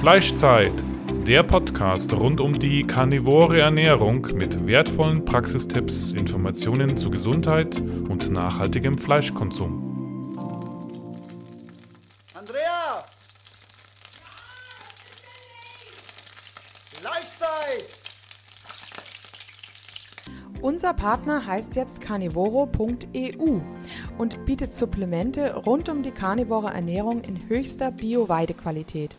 Fleischzeit, der Podcast rund um die karnivore Ernährung mit wertvollen Praxistipps, Informationen zu Gesundheit und nachhaltigem Fleischkonsum. Andrea! Fleischzeit! Unser Partner heißt jetzt carnivoro.eu und bietet Supplemente rund um die karnivore Ernährung in höchster Bio-Weidequalität.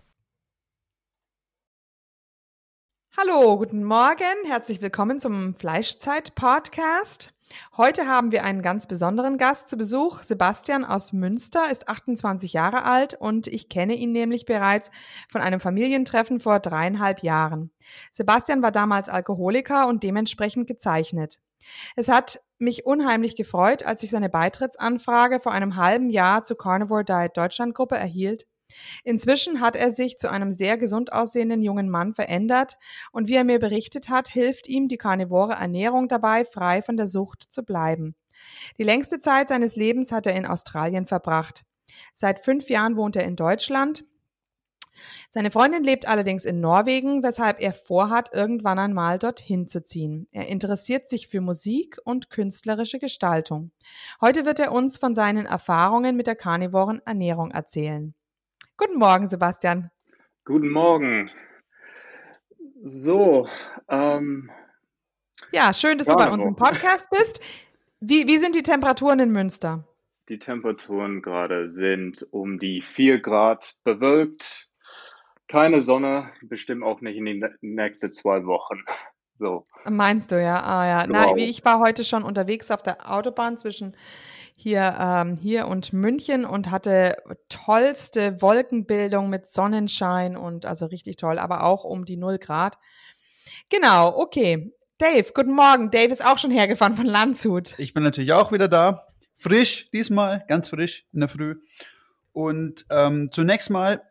Hallo, guten Morgen, herzlich willkommen zum Fleischzeit-Podcast. Heute haben wir einen ganz besonderen Gast zu Besuch. Sebastian aus Münster ist 28 Jahre alt und ich kenne ihn nämlich bereits von einem Familientreffen vor dreieinhalb Jahren. Sebastian war damals Alkoholiker und dementsprechend gezeichnet. Es hat mich unheimlich gefreut, als ich seine Beitrittsanfrage vor einem halben Jahr zur Carnivore Diet Deutschland Gruppe erhielt. Inzwischen hat er sich zu einem sehr gesund aussehenden jungen Mann verändert und wie er mir berichtet hat, hilft ihm die karnivore Ernährung dabei, frei von der Sucht zu bleiben. Die längste Zeit seines Lebens hat er in Australien verbracht. Seit fünf Jahren wohnt er in Deutschland. Seine Freundin lebt allerdings in Norwegen, weshalb er vorhat, irgendwann einmal dorthin zu ziehen. Er interessiert sich für Musik und künstlerische Gestaltung. Heute wird er uns von seinen Erfahrungen mit der karnivoren Ernährung erzählen. Guten Morgen, Sebastian. Guten Morgen. So, ähm, Ja, schön, dass du bei unserem Podcast bist. Wie, wie sind die Temperaturen in Münster? die Temperaturen gerade sind um die 4 Grad bewölkt. Keine Sonne, bestimmt auch nicht in die nächsten zwei Wochen. So. Meinst du, ja? Ah, ja. Genau. Na, wie ich war heute schon unterwegs auf der Autobahn zwischen hier, ähm, hier und München und hatte tollste Wolkenbildung mit Sonnenschein und also richtig toll, aber auch um die 0 Grad. Genau, okay. Dave, guten Morgen. Dave ist auch schon hergefahren von Landshut. Ich bin natürlich auch wieder da. Frisch diesmal, ganz frisch in der Früh. Und ähm, zunächst mal,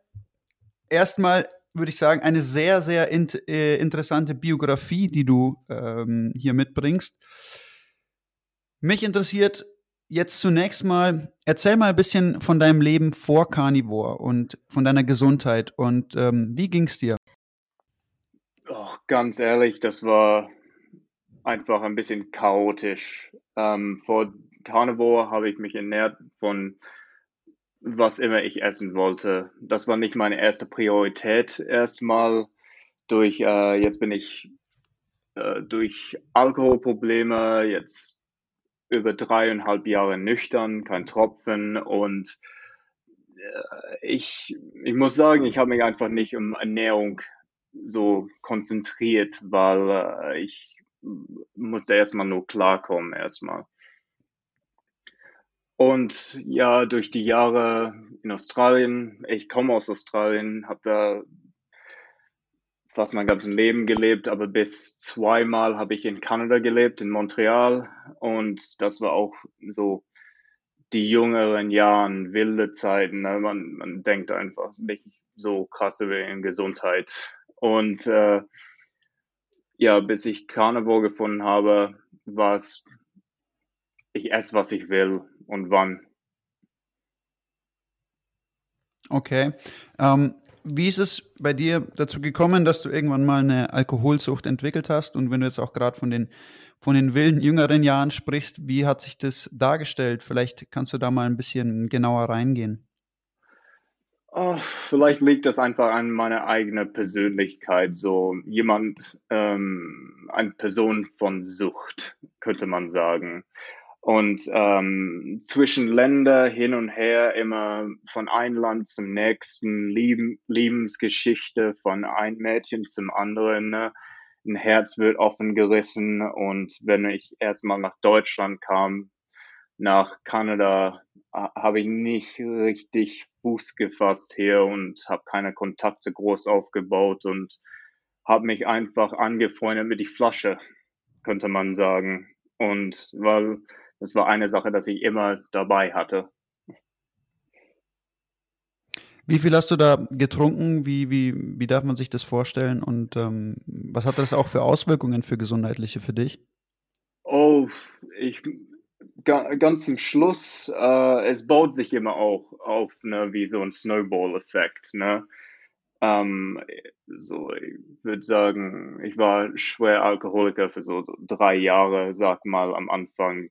erstmal würde ich sagen, eine sehr, sehr int äh, interessante Biografie, die du ähm, hier mitbringst. Mich interessiert jetzt zunächst mal, erzähl mal ein bisschen von deinem Leben vor Carnivore und von deiner Gesundheit und ähm, wie ging's dir? Och, ganz ehrlich, das war einfach ein bisschen chaotisch. Ähm, vor Carnivore habe ich mich ernährt von was immer ich essen wollte. Das war nicht meine erste Priorität erstmal. Durch, äh, jetzt bin ich äh, durch Alkoholprobleme jetzt über dreieinhalb Jahre nüchtern, kein Tropfen und äh, ich, ich muss sagen, ich habe mich einfach nicht um Ernährung so konzentriert, weil äh, ich musste erstmal nur klarkommen erstmal. Und ja, durch die Jahre in Australien, ich komme aus Australien, habe da fast mein ganzes Leben gelebt, aber bis zweimal habe ich in Kanada gelebt, in Montreal. Und das war auch so die jüngeren Jahren, wilde Zeiten. Ne? Man, man denkt einfach nicht so krass über in Gesundheit. Und äh, ja, bis ich Carnivore gefunden habe, war es, ich esse, was ich will und wann. Okay. Ähm, wie ist es bei dir dazu gekommen, dass du irgendwann mal eine Alkoholsucht entwickelt hast? Und wenn du jetzt auch gerade von den, von den wilden jüngeren Jahren sprichst, wie hat sich das dargestellt? Vielleicht kannst du da mal ein bisschen genauer reingehen. Oh, vielleicht liegt das einfach an meiner eigenen Persönlichkeit. So jemand, ähm, eine Person von Sucht, könnte man sagen. Und ähm, zwischen Länder hin und her immer von einem Land zum nächsten, Lieben, Lebensgeschichte von einem Mädchen zum anderen. Ne? Ein Herz wird offen gerissen. Und wenn ich erstmal nach Deutschland kam, nach Kanada, habe ich nicht richtig Fuß gefasst hier und habe keine Kontakte groß aufgebaut und habe mich einfach angefreundet mit die Flasche, könnte man sagen. Und weil das war eine Sache, dass ich immer dabei hatte. Wie viel hast du da getrunken? Wie, wie, wie darf man sich das vorstellen? Und ähm, was hat das auch für Auswirkungen für gesundheitliche für dich? Oh, ich ganz zum Schluss, äh, es baut sich immer auch auf, ne, wie so ein Snowball-Effekt, ne? Ähm, so, ich würde sagen, ich war schwer Alkoholiker für so, so, drei Jahre, sag mal, am Anfang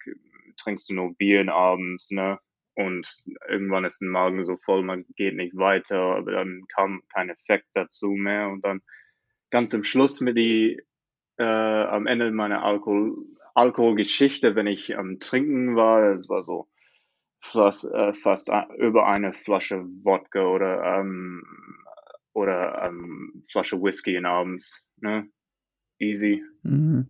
trinkst du nur Bier abends, ne? Und irgendwann ist ein Magen so voll, man geht nicht weiter, aber dann kam kein Effekt dazu mehr und dann ganz zum Schluss mit die, äh, am Ende meiner Alkohol, Alkoholgeschichte, wenn ich am Trinken war, es war so fast, äh, fast über eine Flasche Wodka oder ähm, oder ähm, Flasche Whisky in abends, ne? Easy. Mhm.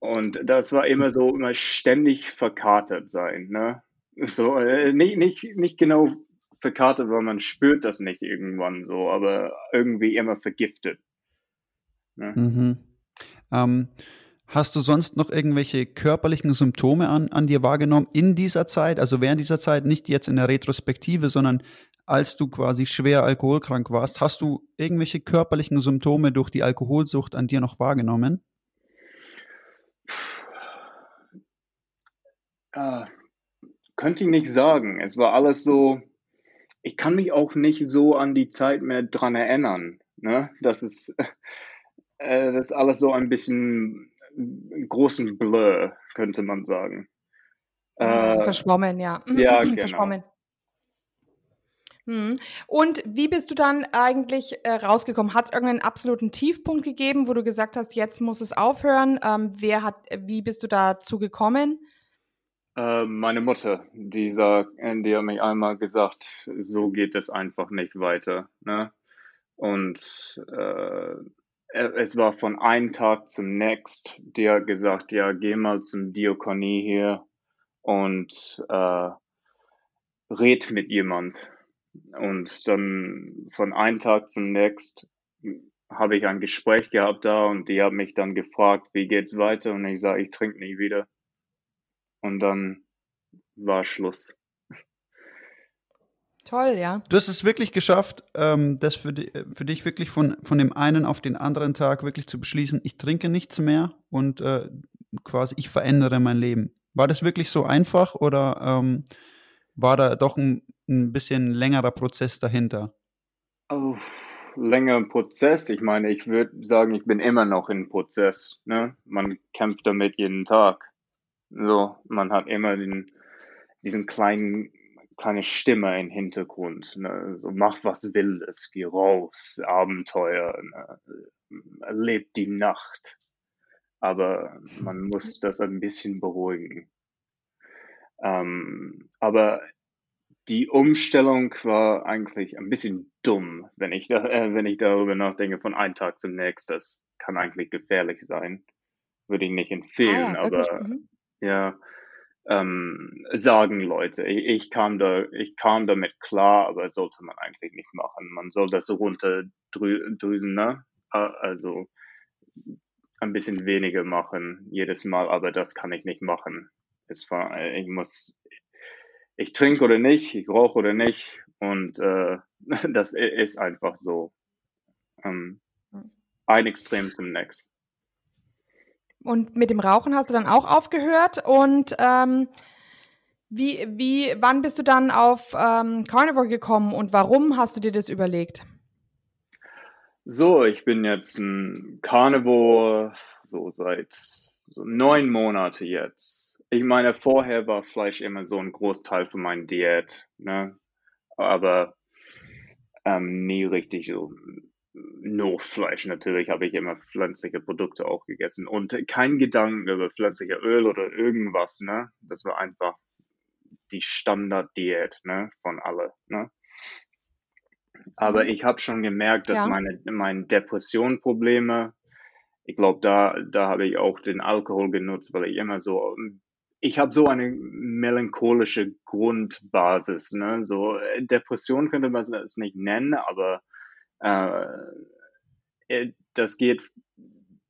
Und das war immer so, immer ständig verkatert sein, ne? So, äh, nicht, nicht, nicht genau verkatert, weil man spürt das nicht irgendwann so, aber irgendwie immer vergiftet. Ne? Mhm. Ähm, Hast du sonst noch irgendwelche körperlichen Symptome an, an dir wahrgenommen in dieser Zeit, also während dieser Zeit, nicht jetzt in der Retrospektive, sondern als du quasi schwer alkoholkrank warst? Hast du irgendwelche körperlichen Symptome durch die Alkoholsucht an dir noch wahrgenommen? Äh, könnte ich nicht sagen. Es war alles so, ich kann mich auch nicht so an die Zeit mehr dran erinnern. Ne? Das ist, äh, das ist alles so ein bisschen großen Blur, könnte man sagen. Also äh, verschwommen, ja. Ja, genau. Verschwommen. Hm. Und wie bist du dann eigentlich äh, rausgekommen? Hat es irgendeinen absoluten Tiefpunkt gegeben, wo du gesagt hast, jetzt muss es aufhören? Ähm, wer hat, wie bist du dazu gekommen? Äh, meine Mutter, die, sagt, die hat mich einmal gesagt, so geht es einfach nicht weiter. Ne? Und äh, es war von einem Tag zum nächsten, die hat gesagt, ja, geh mal zum Diakonie hier und äh, red mit jemand. Und dann von einem Tag zum nächsten habe ich ein Gespräch gehabt da und die hat mich dann gefragt, wie geht's weiter? Und ich sage, ich trinke nie wieder. Und dann war Schluss. Toll, ja. Du hast es wirklich geschafft, ähm, das für, die, für, dich wirklich von, von dem einen auf den anderen Tag wirklich zu beschließen, ich trinke nichts mehr und äh, quasi ich verändere mein Leben. War das wirklich so einfach oder ähm, war da doch ein, ein bisschen längerer Prozess dahinter? Oh, längerer Prozess. Ich meine, ich würde sagen, ich bin immer noch im Prozess. Ne? Man kämpft damit jeden Tag. So, man hat immer den, diesen kleinen kleine Stimme im Hintergrund. Ne? So mach was Wildes, geh raus, Abenteuer, ne? erlebt die Nacht. Aber man muss das ein bisschen beruhigen. Ähm, aber die Umstellung war eigentlich ein bisschen dumm, wenn ich, da, äh, wenn ich darüber nachdenke, von einem Tag zum nächsten. Das kann eigentlich gefährlich sein. Würde ich nicht empfehlen, ah, aber mhm. Ja, ähm, sagen Leute. Ich, ich, kam da, ich kam damit klar, aber sollte man eigentlich nicht machen. Man soll das runterdrüsen, ne? Also ein bisschen weniger machen jedes Mal, aber das kann ich nicht machen. Es war, ich muss, ich trinke oder nicht, ich rauche oder nicht und äh, das ist einfach so. Ähm, ein Extrem zum nächsten. Und mit dem Rauchen hast du dann auch aufgehört. Und ähm, wie, wie, wann bist du dann auf ähm, Carnivore gekommen und warum hast du dir das überlegt? So, ich bin jetzt ein Carnivore so seit so neun Monate jetzt. Ich meine, vorher war Fleisch immer so ein Großteil von meiner Diät, ne? Aber ähm, nie richtig so nur Fleisch. Natürlich habe ich immer pflanzliche Produkte auch gegessen und kein Gedanken über pflanzliche Öl oder irgendwas. Ne, das war einfach die Standarddiät ne von alle. Ne. Aber Mhm. ich habe schon gemerkt, dass Ja. meine, meine Depressionprobleme, ich glaube, da, da habe ich auch den Alkohol genutzt, weil ich immer so, ich habe so eine melancholische Grundbasis. Ne? So äh, Depression könnte man es nicht nennen, aber äh, äh, das geht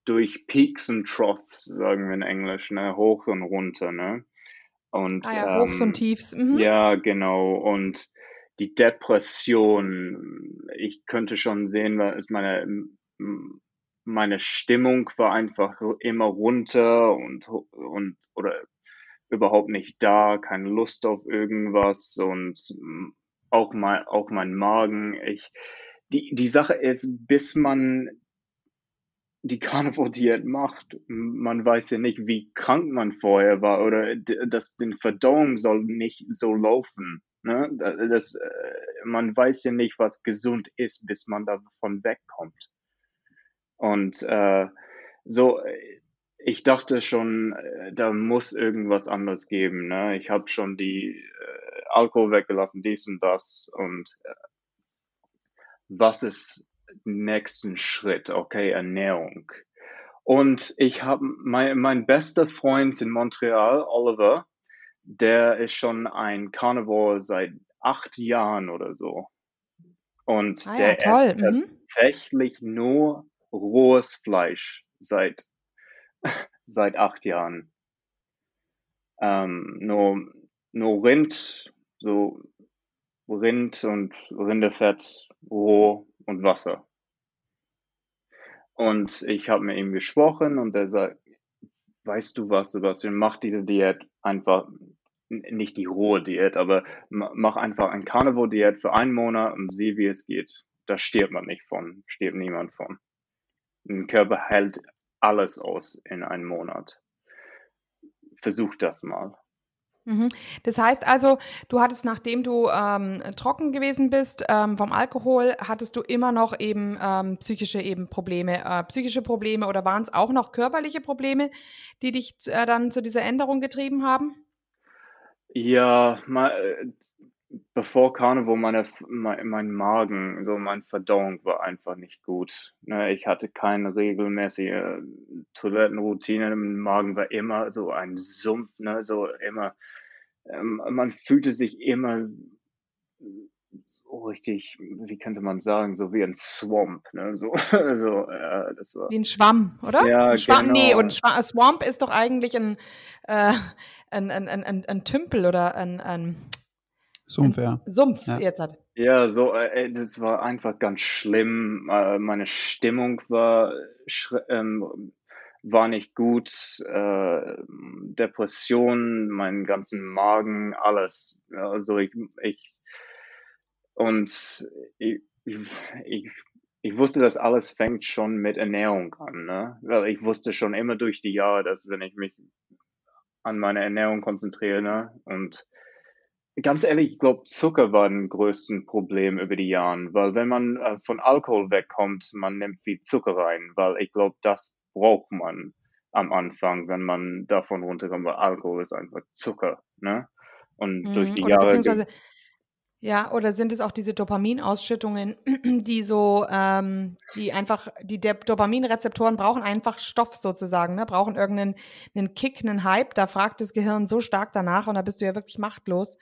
durch Peaks und Troughs, sagen wir in Englisch, ne? hoch und runter. Ne? Und Ah ja, Hochs und ähm, Tiefs. Mhm. ja, genau. Und die Depression, ich könnte schon sehen, ist meine, meine Stimmung war einfach immer runter und, und, oder überhaupt nicht da, keine Lust auf irgendwas und auch mein, auch mein Magen. Ich, die, die Sache ist, bis man die Carnivore-Diät macht, man weiß ja nicht, wie krank man vorher war oder d- das, die Verdauung soll nicht so laufen. Ne? Da- Das, äh, man weiß ja nicht, was gesund ist, bis man davon wegkommt. Und äh, so, äh, ich dachte schon, äh, da muss irgendwas anderes geben. Ne? Ich habe schon die äh, Alkohol weggelassen, dies und das. Und was ist nächsten Schritt? Okay, Ernährung. Und ich habe mein, mein bester Freund in Montreal, Oliver, der ist schon ein Carnivore seit acht Jahren oder so. Und Ah ja, der toll. isst Mhm. tatsächlich nur rohes Fleisch seit, seit acht Jahren. Ähm, nur, nur Rind, so Rind und Rinderfett, roh und Wasser. Und ich habe mit ihm gesprochen und er sagt, weißt du was, Sebastian, mach diese Diät einfach, nicht die rohe Diät, aber ma- mach einfach ein Carnivore-Diät für einen Monat und sieh, wie es geht. Da stirbt man nicht von, stirbt niemand von. Ein Körper hält alles aus in einem Monat. Versuch das mal. Mhm. Das heißt also, du hattest, nachdem du ähm, trocken gewesen bist ähm, vom Alkohol, hattest du immer noch eben ähm, psychische eben Probleme, äh, psychische Probleme oder waren es auch noch körperliche Probleme, die dich äh, dann zu dieser Änderung getrieben haben? Ja, mal, äh, bevor Carnivore meine, mein, mein Magen, so meine Verdauung war einfach nicht gut. Ne, ich hatte keine regelmäßige Toilettenroutine. Mein Magen war immer so ein Sumpf, ne, so immer, ähm, man fühlte sich immer so richtig, wie könnte man sagen, so wie ein Swamp, ne, so, so, äh, das war, Wie ein Schwamm, oder? Ja, ein Schwamm, Nee, genau. und Schwa Swamp ist doch eigentlich ein, äh, ein, ein, ein, ein, ein Tümpel oder ein, ein Sumpf, ja. Sumpf Ja. jetzt hat. Ja, so, äh, das war einfach ganz schlimm. Äh, meine Stimmung war, ähm, war nicht gut. Äh, Depression, meinen ganzen Magen, alles. Also ich, ich und ich, ich, ich, ich wusste, dass alles fängt schon mit Ernährung an, ne? Weil ich wusste schon immer durch die Jahre, dass wenn ich mich an meine Ernährung konzentriere, ne? Und Ganz ehrlich, ich glaube, Zucker war ein größten Problem über die Jahre, weil wenn man äh, von Alkohol wegkommt, man nimmt viel Zucker rein, weil ich glaube, das braucht man am Anfang, wenn man davon runterkommt, weil Alkohol ist einfach Zucker, ne? Und durch Mhm. die Oder Jahre, beziehungsweise, ja, oder sind es auch diese Dopaminausschüttungen, die so, ähm, die einfach, die De Dopaminrezeptoren brauchen einfach Stoff sozusagen, ne? brauchen irgendeinen einen Kick, einen Hype, da fragt das Gehirn so stark danach und da bist du ja wirklich machtlos,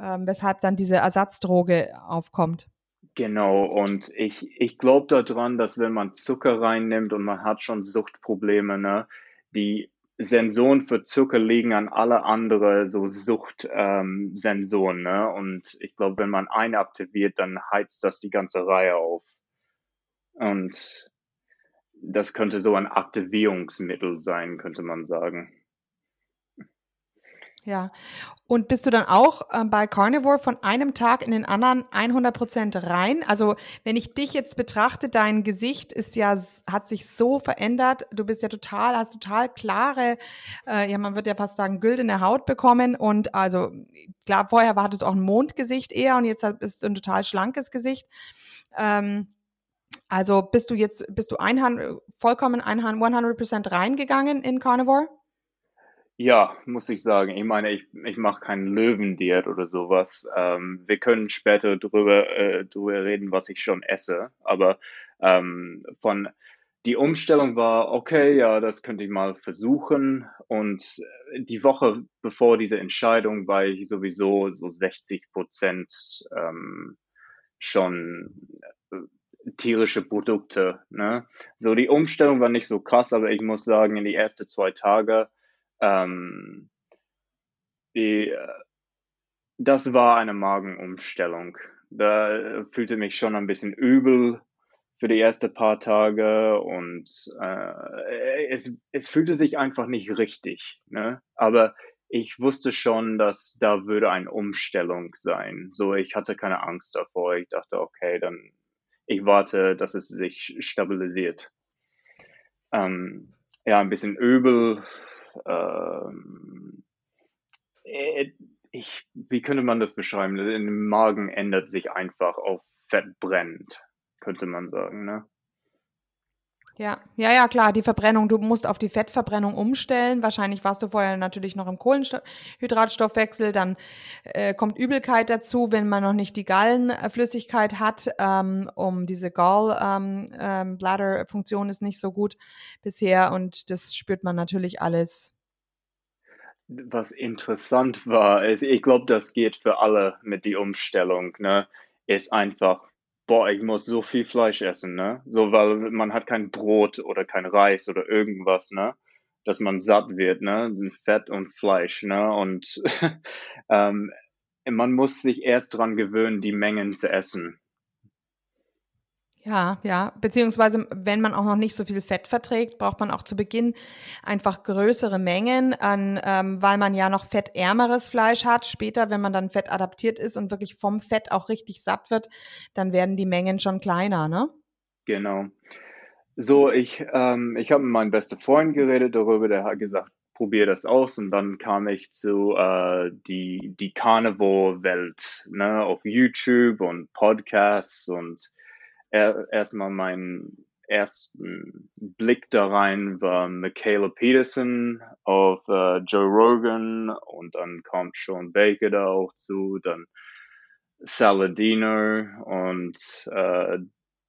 ähm, weshalb dann diese Ersatzdroge aufkommt. genau, und ich, ich glaube daran, dass wenn man Zucker reinnimmt und man hat schon Suchtprobleme, ne, die Sensoren für Zucker liegen an alle andere so Suchtsensoren, ähm, ne? Und ich glaube, wenn man einen aktiviert, dann heizt das die ganze Reihe auf. Und das könnte so ein Aktivierungsmittel sein, könnte man sagen. Ja. Und bist du dann auch ähm, bei Carnivore von einem Tag in den anderen 100% rein? Also, wenn ich dich jetzt betrachte, dein Gesicht ist ja, hat sich so verändert. Du bist ja total, hast total klare, äh, ja, man wird ja fast sagen, güldene Haut bekommen. Und also, klar, vorher war- hattest du auch ein Mondgesicht eher und jetzt bist du ein total schlankes Gesicht. Ähm, also bist du jetzt, bist du 100, vollkommen 100% reingegangen in Carnivore? Ja, muss ich sagen. Ich meine, ich, ich mache keinen Löwendiät oder sowas. Ähm, wir können später drüber, äh, drüber reden, was ich schon esse. Aber ähm, von die Umstellung war, okay, ja, das könnte ich mal versuchen. Und die Woche bevor diese Entscheidung war ich sowieso so 60 Prozent ähm, schon äh, tierische Produkte. Ne? So, die Umstellung war nicht so krass, aber ich muss sagen, in die ersten zwei Tage, ähm, die, äh, das war eine Magenumstellung. Da fühlte mich schon ein bisschen übel für die ersten paar Tage und äh, es, es fühlte sich einfach nicht richtig. Ne? Aber ich wusste schon, dass da würde eine Umstellung sein. So, ich hatte keine Angst davor. Ich dachte, okay, dann ich warte, dass es sich stabilisiert. Ähm, ja, ein bisschen übel. Ähm, äh, ich, wie könnte man das beschreiben? Im Magen ändert sich einfach auf Fett brennt könnte man sagen, ne? Ja, ja, ja, klar, die Verbrennung, du musst auf die Fettverbrennung umstellen. Wahrscheinlich warst du vorher natürlich noch im Kohlenhydratstoffwechsel, dann äh, kommt Übelkeit dazu, wenn man noch nicht die Gallenflüssigkeit hat, ähm, um diese Gallbladder-Funktion ähm, ähm, ist nicht so gut bisher und das spürt man natürlich alles. Was interessant war, ist, ich glaube, das geht für alle mit die Umstellung, ne, ist einfach boah, ich muss so viel Fleisch essen, ne? So, weil man hat kein Brot oder kein Reis oder irgendwas, ne? Dass man satt wird, ne? Fett und Fleisch, ne? Und ähm, man muss sich erst dran gewöhnen, die Mengen zu essen. Ja, ja. Beziehungsweise, wenn man auch noch nicht so viel Fett verträgt, braucht man auch zu Beginn einfach größere Mengen, an, ähm, weil man ja noch fettärmeres Fleisch hat. Später, wenn man dann fett adaptiert ist und wirklich vom Fett auch richtig satt wird, dann werden die Mengen schon kleiner, ne? Genau. So, ich, ähm, ich habe mit meinem besten Freund geredet darüber, der hat gesagt, probier das aus und dann kam ich zu äh, die, die Carnivore-Welt, ne, auf YouTube und Podcasts und er, erstmal mein ersten Blick da rein war Michaela Peterson auf äh, Joe Rogan und dann kommt Sean Baker da auch zu, dann Saladino und äh,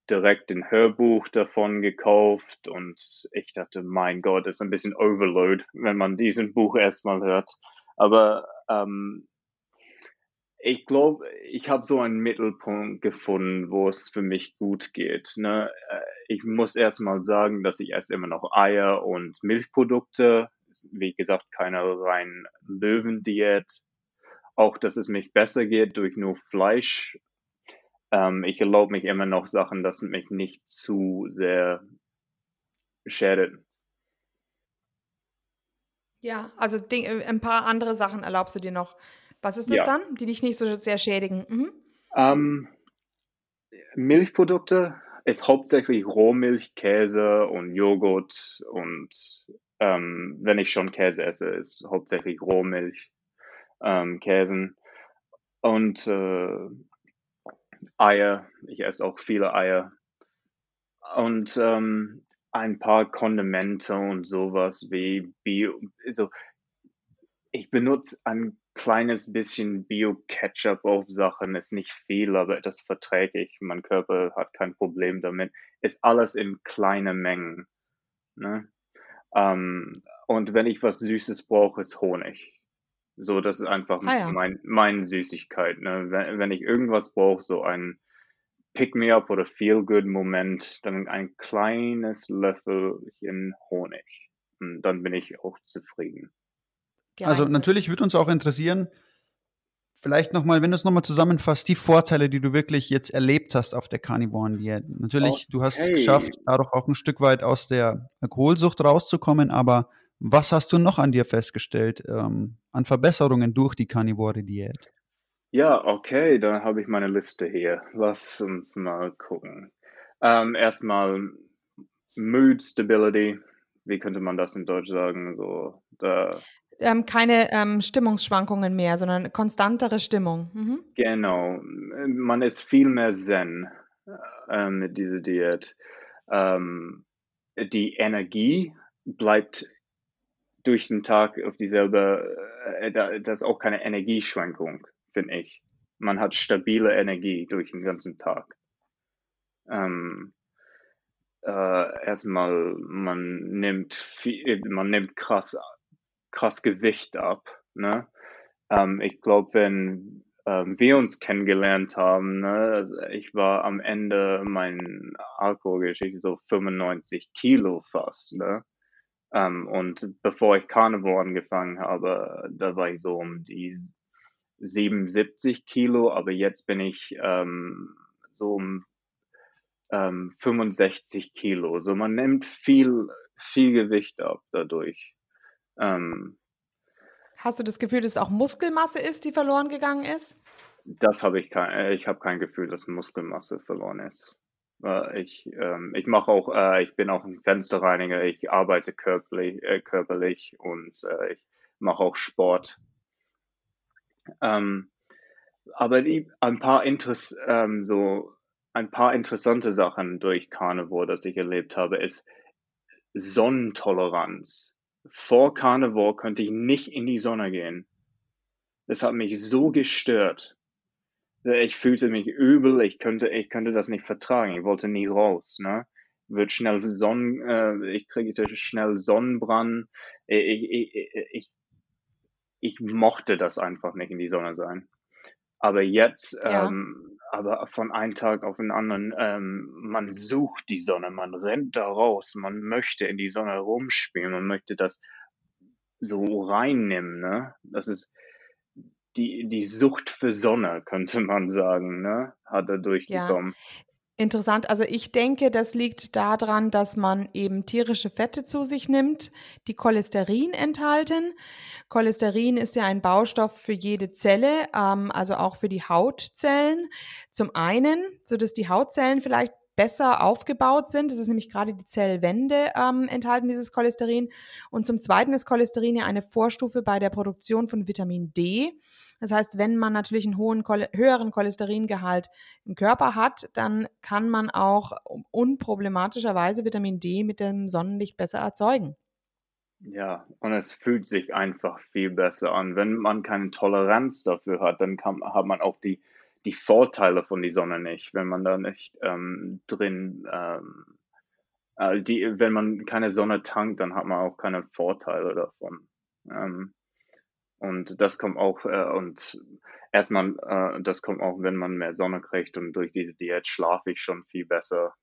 direkt ein Hörbuch davon gekauft und ich dachte, mein Gott, ist ein bisschen Overload, wenn man diesen Buch erstmal hört. Aber ähm, ich glaube, ich habe so einen Mittelpunkt gefunden, wo es für mich gut geht. Ne? Äh, ich muss erstmal sagen, dass ich esse immer noch Eier und Milchprodukte. Wie gesagt, keine rein Löwendiät. Auch, dass es mich besser geht durch nur Fleisch. Ähm, ich erlaube mich immer noch Sachen, dass mich nicht zu sehr schädet. Ja, also ein paar andere Sachen erlaubst du dir noch. Was ist das ja. dann, die dich nicht so sehr schädigen? Mhm. Ähm, Milchprodukte ist hauptsächlich Rohmilch, Käse und Joghurt und ähm, wenn ich schon Käse esse, ist hauptsächlich Rohmilch, ähm, Käsen und äh, Eier. Ich esse auch viele Eier und ähm, ein paar Kondimente und sowas wie Bio. Also ich benutze ein kleines bisschen Bio-Ketchup auf Sachen, ist nicht viel, aber das verträge ich. Mein Körper hat kein Problem damit. Ist alles in kleinen Mengen. Ne? Ähm, und wenn ich was Süßes brauche, ist Honig. So, das ist einfach ah, ja. mein, meine Süßigkeit. Ne? Wenn, wenn ich irgendwas brauche, so ein Pick-me-up oder Feel-good-Moment, dann ein kleines Löffelchen Honig. Und dann bin ich auch zufrieden. Also natürlich würde uns auch interessieren, vielleicht nochmal, wenn du es nochmal zusammenfasst, die Vorteile, die du wirklich jetzt erlebt hast auf der Carnivoren Diät. Natürlich, okay. du hast es geschafft, dadurch auch ein Stück weit aus der Alkoholsucht rauszukommen, aber was hast du noch an dir festgestellt ähm, an Verbesserungen durch die Carnivore Diät? Ja, okay, dann habe ich meine Liste hier. Lass uns mal gucken. Ähm, erstmal Mood Stability. Wie könnte man das in Deutsch sagen? So, da ähm, keine ähm, Stimmungsschwankungen mehr, sondern konstantere Stimmung. Mhm. Genau. Man ist viel mehr Zen. äh, mit dieser Diät. Ähm, die Energie bleibt durch den Tag auf dieselbe, äh, das ist auch keine Energieschwankung, finde ich. Man hat stabile Energie durch den ganzen Tag. Ähm, äh, erstmal, man nimmt viel, man nimmt krass, krass Gewicht ab. Ne? Ähm, ich glaube, wenn ähm, wir uns kennengelernt haben, ne, also ich war am Ende meiner Alkoholgeschichte so 95 Kilo fast. Ne? Ähm, und bevor ich Carnivore angefangen habe, da war ich so um die 77 Kilo, aber jetzt bin ich ähm, so um ähm, 65 Kilo. So man nimmt viel, viel Gewicht ab dadurch. Ähm, Hast du das Gefühl, dass es auch Muskelmasse ist, die verloren gegangen ist? Das habe ich kein, äh, ich habe kein Gefühl, dass Muskelmasse verloren ist. Ich, ähm, ich mache auch, äh, ich bin auch ein Fensterreiniger, ich arbeite körperlich, äh, körperlich und äh, ich mache auch Sport. Ähm, aber die, ein paar Interess ähm, so ein paar interessante Sachen durch Carnivore, das ich erlebt habe, ist Sonnentoleranz. Vor Carnivore könnte ich nicht in die Sonne gehen. Das hat mich so gestört. Ich fühlte mich übel, ich könnte, ich könnte das nicht vertragen. Ich wollte nie raus, ne? Wird schnell Sonnen, äh, ich kriegte schnell Sonnenbrand. Ich, ich, ich, ich mochte das einfach nicht in die Sonne sein. Aber jetzt, ja. ähm, aber von einem Tag auf den anderen, ähm, man sucht die Sonne, man rennt da raus, man möchte in die Sonne rumspielen, man möchte das so reinnehmen, ne? Das ist die, die Sucht für Sonne, könnte man sagen, ne? Hat er durchgekommen. Ja. Interessant. Also ich denke, das liegt daran, dass man eben tierische Fette zu sich nimmt, die Cholesterin enthalten. Cholesterin ist ja ein Baustoff für jede Zelle, ähm, also auch für die Hautzellen. Zum einen, so dass die Hautzellen vielleicht besser aufgebaut sind. Das ist nämlich gerade die Zellwände ähm, enthalten dieses Cholesterin. Und zum Zweiten ist Cholesterin ja eine Vorstufe bei der Produktion von Vitamin D. Das heißt, wenn man natürlich einen hohen, höheren Cholesteringehalt im Körper hat, dann kann man auch unproblematischerweise Vitamin D mit dem Sonnenlicht besser erzeugen. Ja, und es fühlt sich einfach viel besser an. Wenn man keine Toleranz dafür hat, dann kann, hat man auch die, die Vorteile von der Sonne nicht, wenn man da nicht ähm, drin, ähm, äh, die, wenn man keine Sonne tankt, dann hat man auch keine Vorteile davon. Ähm, und das kommt auch, äh, und erstmal, äh, das kommt auch, wenn man mehr Sonne kriegt und durch diese Diät schlafe ich schon viel besser.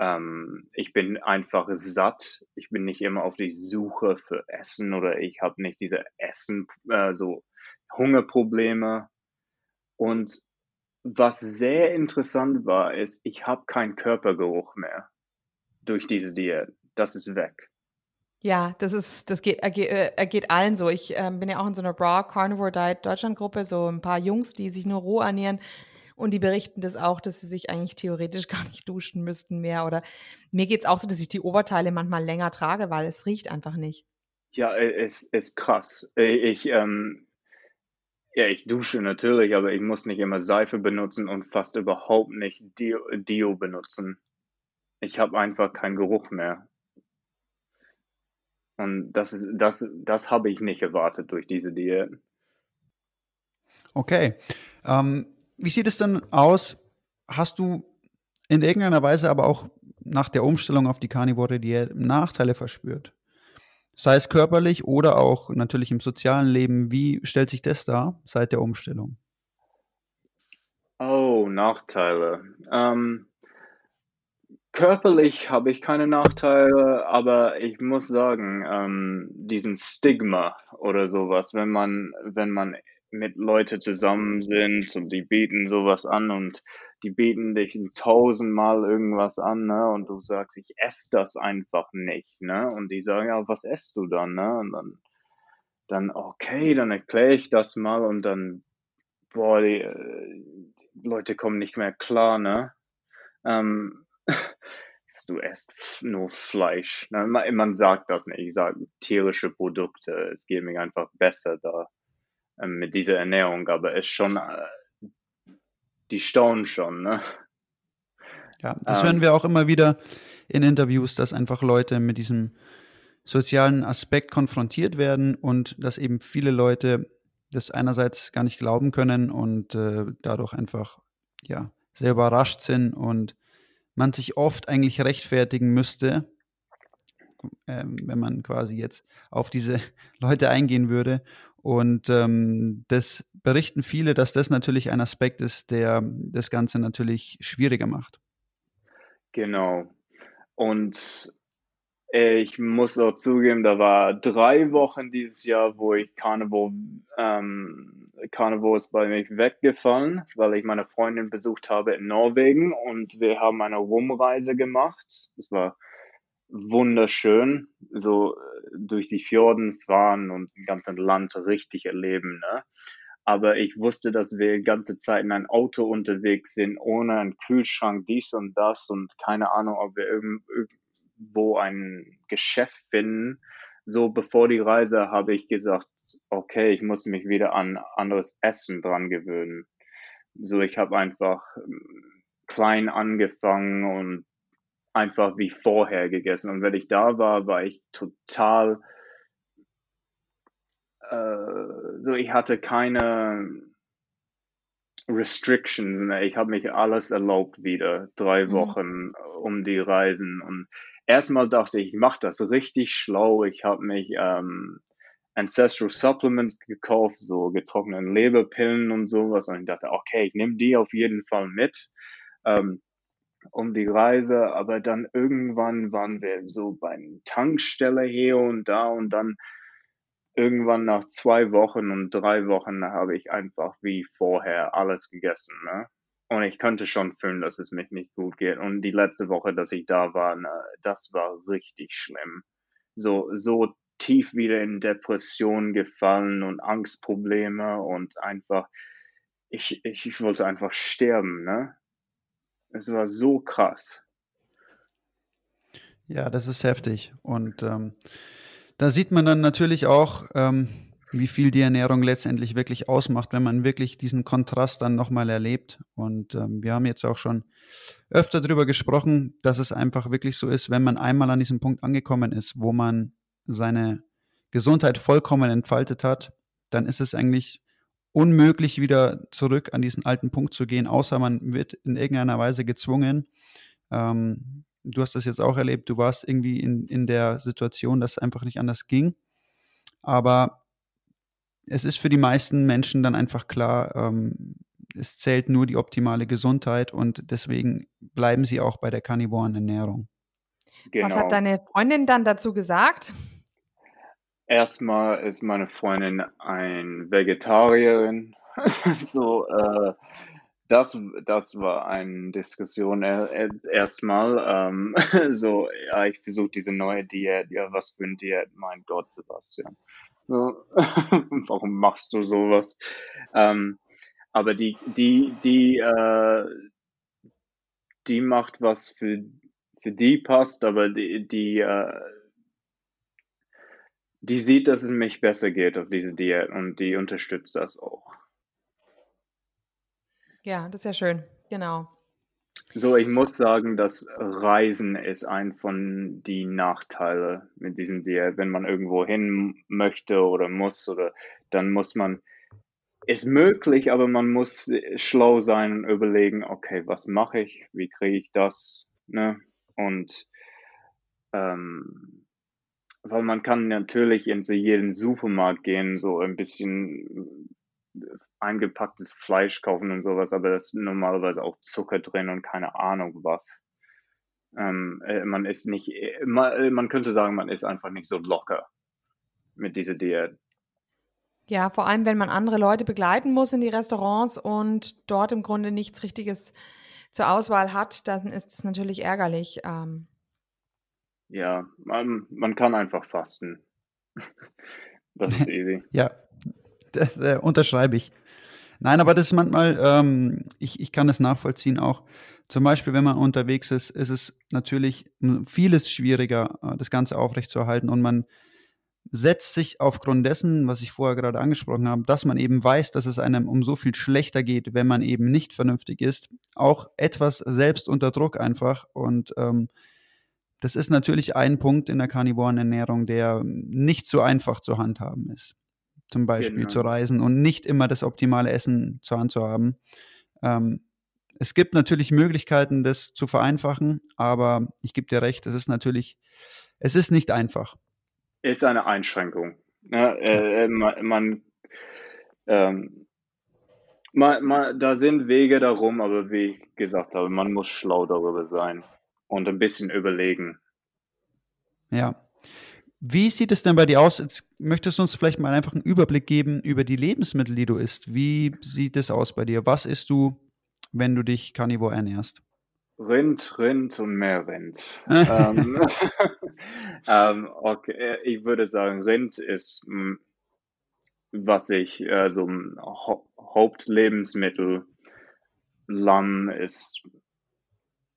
Ähm, ich bin einfach satt. Ich bin nicht immer auf die Suche für Essen oder ich habe nicht diese Essen, äh, so Hungerprobleme. Und was sehr interessant war, ist, ich habe keinen Körpergeruch mehr durch diese Diät. Das ist weg. Ja, das ist, das geht, äh, geht allen so. Ich ähm, bin ja auch in so einer Bra Carnivore Diet Deutschland Gruppe, so ein paar Jungs, die sich nur roh ernähren. Und die berichten das auch, dass sie sich eigentlich theoretisch gar nicht duschen müssten mehr. Oder mir geht's auch so, dass ich die Oberteile manchmal länger trage, weil es riecht einfach nicht. Ja, es ist krass. Ich, ähm, ja, ich dusche natürlich, aber ich muss nicht immer Seife benutzen und fast überhaupt nicht Dio, Dio benutzen. Ich habe einfach keinen Geruch mehr. Und das ist, das, das habe ich nicht erwartet durch diese Diät. Okay. Ähm, wie sieht es denn aus? Hast du in irgendeiner Weise aber auch nach der Umstellung auf die Carnivore Diät Nachteile verspürt? Sei es körperlich oder auch natürlich im sozialen Leben. Wie stellt sich das dar seit der Umstellung? Oh, Nachteile. Ähm, Körperlich habe ich keine Nachteile, aber ich muss sagen, ähm, diesen Stigma oder sowas, wenn man, wenn man mit Leuten zusammen sind und die bieten sowas an und die bieten dich tausendmal irgendwas an, ne? Und du sagst, ich esse das einfach nicht, ne? Und die sagen, ja, was esst du dann, ne? Und dann, dann, okay, dann erkläre ich das mal und dann, boah, die, äh, die Leute kommen nicht mehr klar, ne? Ähm, du esst nur Fleisch. Man sagt das nicht. Ich sage tierische Produkte. Es geht mir einfach besser da ähm, mit dieser Ernährung. Aber es ist schon, äh, die staunen schon, ne? Ja, das ähm, hören wir auch immer wieder in Interviews, dass einfach Leute mit diesem sozialen Aspekt konfrontiert werden und dass eben viele Leute das einerseits gar nicht glauben können und äh, dadurch einfach ja sehr überrascht sind und man sich oft eigentlich rechtfertigen müsste, ähm, wenn man quasi jetzt auf diese Leute eingehen würde. Und ähm, das berichten viele, dass das natürlich ein Aspekt ist, der das Ganze natürlich schwieriger macht. Genau. Und ich muss auch zugeben, da war drei Wochen dieses Jahr, wo ich Carnival, ähm, Carnival ist bei mir weggefallen, weil ich meine Freundin besucht habe in Norwegen und wir haben eine Rumreise gemacht. Das war wunderschön, so äh, durch die Fjorden fahren und ein ganzes Land richtig erleben. Ne? Aber ich wusste, dass wir die ganze Zeit in einem Auto unterwegs sind, ohne einen Kühlschrank, dies und das und keine Ahnung, ob wir irgendwo ein Geschäft finden. So bevor die Reise habe ich gesagt, okay, ich muss mich wieder an anderes Essen dran gewöhnen. So, ich habe einfach ähm, klein angefangen und einfach wie vorher gegessen. Und wenn ich da war, war ich total, äh, so ich hatte keine Restrictions. Ne? Ich habe mich alles erlaubt wieder, drei mhm. Wochen um die Reisen. Und erstmal dachte ich, ich mache das richtig schlau. Ich habe mich ähm, Ancestral Supplements gekauft, so getrockneten Leberpillen und sowas. Und ich dachte, okay, ich nehme die auf jeden Fall mit. Ähm, um die Reise, aber dann irgendwann waren wir so bei einer Tankstelle hier und da und dann irgendwann nach zwei Wochen und drei Wochen habe ich einfach wie vorher alles gegessen, ne? Und ich könnte schon fühlen, dass es mir nicht gut geht. Und die letzte Woche, dass ich da war, ne, das war richtig schlimm. So, so tief wieder in Depression gefallen und Angstprobleme und einfach, ich, ich, ich wollte einfach sterben, ne? Es war so krass. Ja, das ist heftig. Und ähm, da sieht man dann natürlich auch, ähm, wie viel die Ernährung letztendlich wirklich ausmacht, wenn man wirklich diesen Kontrast dann nochmal erlebt. Und ähm, wir haben jetzt auch schon öfter darüber gesprochen, dass es einfach wirklich so ist, wenn man einmal an diesem Punkt angekommen ist, wo man seine Gesundheit vollkommen entfaltet hat, dann ist es eigentlich unmöglich, wieder zurück an diesen alten Punkt zu gehen, außer man wird in irgendeiner Weise gezwungen. Ähm, du hast das jetzt auch erlebt, du warst irgendwie in, in der Situation, dass es einfach nicht anders ging. Aber es ist für die meisten Menschen dann einfach klar, ähm, es zählt nur die optimale Gesundheit und deswegen bleiben sie auch bei der karnivoren Ernährung. Genau. Was hat deine Freundin dann dazu gesagt? Erstmal ist meine Freundin ein Vegetarierin. so, äh, das, das war eine Diskussion erstmal. Ähm, so, ja, ich versuche diese neue Diät. Ja, was für eine Diät? Mein Gott, Sebastian. Warum machst du sowas? Ähm, aber die, die, die, äh, die macht was für, für die passt, aber die, die, äh, die sieht, dass es mich besser geht auf diese Diät und die unterstützt das auch. Ja, das ist ja schön, genau. So, ich muss sagen, dass Reisen ist ein von den Nachteilen mit diesem Diät. Wenn man irgendwo hin möchte oder muss, oder dann muss man, ist möglich, aber man muss schlau sein und überlegen, okay, was mache ich, wie kriege ich das, ne? Und ähm, weil man kann natürlich in so jeden Supermarkt gehen, so ein bisschen eingepacktes Fleisch kaufen und sowas, aber da ist normalerweise auch Zucker drin und keine Ahnung was. Ähm, äh, man ist nicht, äh, man, man könnte sagen, man ist einfach nicht so locker mit dieser Diät. Ja, vor allem, wenn man andere Leute begleiten muss in die Restaurants und dort im Grunde nichts Richtiges zur Auswahl hat, dann ist es natürlich ärgerlich. Ähm, ja, man, man kann einfach fasten. Das ist easy. ja, das äh, unterschreibe ich. Nein, aber das ist manchmal, ähm, ich, ich kann es nachvollziehen auch. Zum Beispiel, wenn man unterwegs ist, ist es natürlich vieles schwieriger, äh, das Ganze aufrechtzuerhalten und man, setzt sich aufgrund dessen, was ich vorher gerade angesprochen habe, dass man eben weiß, dass es einem um so viel schlechter geht, wenn man eben nicht vernünftig ist, auch etwas selbst unter Druck einfach. Und ähm, das ist natürlich ein Punkt in der karnivoren Ernährung, der nicht so einfach zu handhaben ist. Zum Beispiel genau. zu reisen und nicht immer das optimale Essen zur Hand zu haben. Ähm, es gibt natürlich Möglichkeiten, das zu vereinfachen, aber ich gebe dir recht, es ist natürlich, es ist nicht einfach. Ist eine Einschränkung. Ja, äh, äh, man, man, ähm, man, man, da sind Wege darum, aber wie ich gesagt habe, man muss schlau darüber sein und ein bisschen überlegen. Ja. Wie sieht es denn bei dir aus? Jetzt möchtest du uns vielleicht mal einfach einen Überblick geben über die Lebensmittel, die du isst. Wie sieht es aus bei dir? Was isst du, wenn du dich carnivore ernährst? Rind, Rind und mehr Rind. ähm, ähm, okay, äh, ich würde sagen, Rind ist, hm, was ich, so ein Hauptlebensmittel. Lamm ist,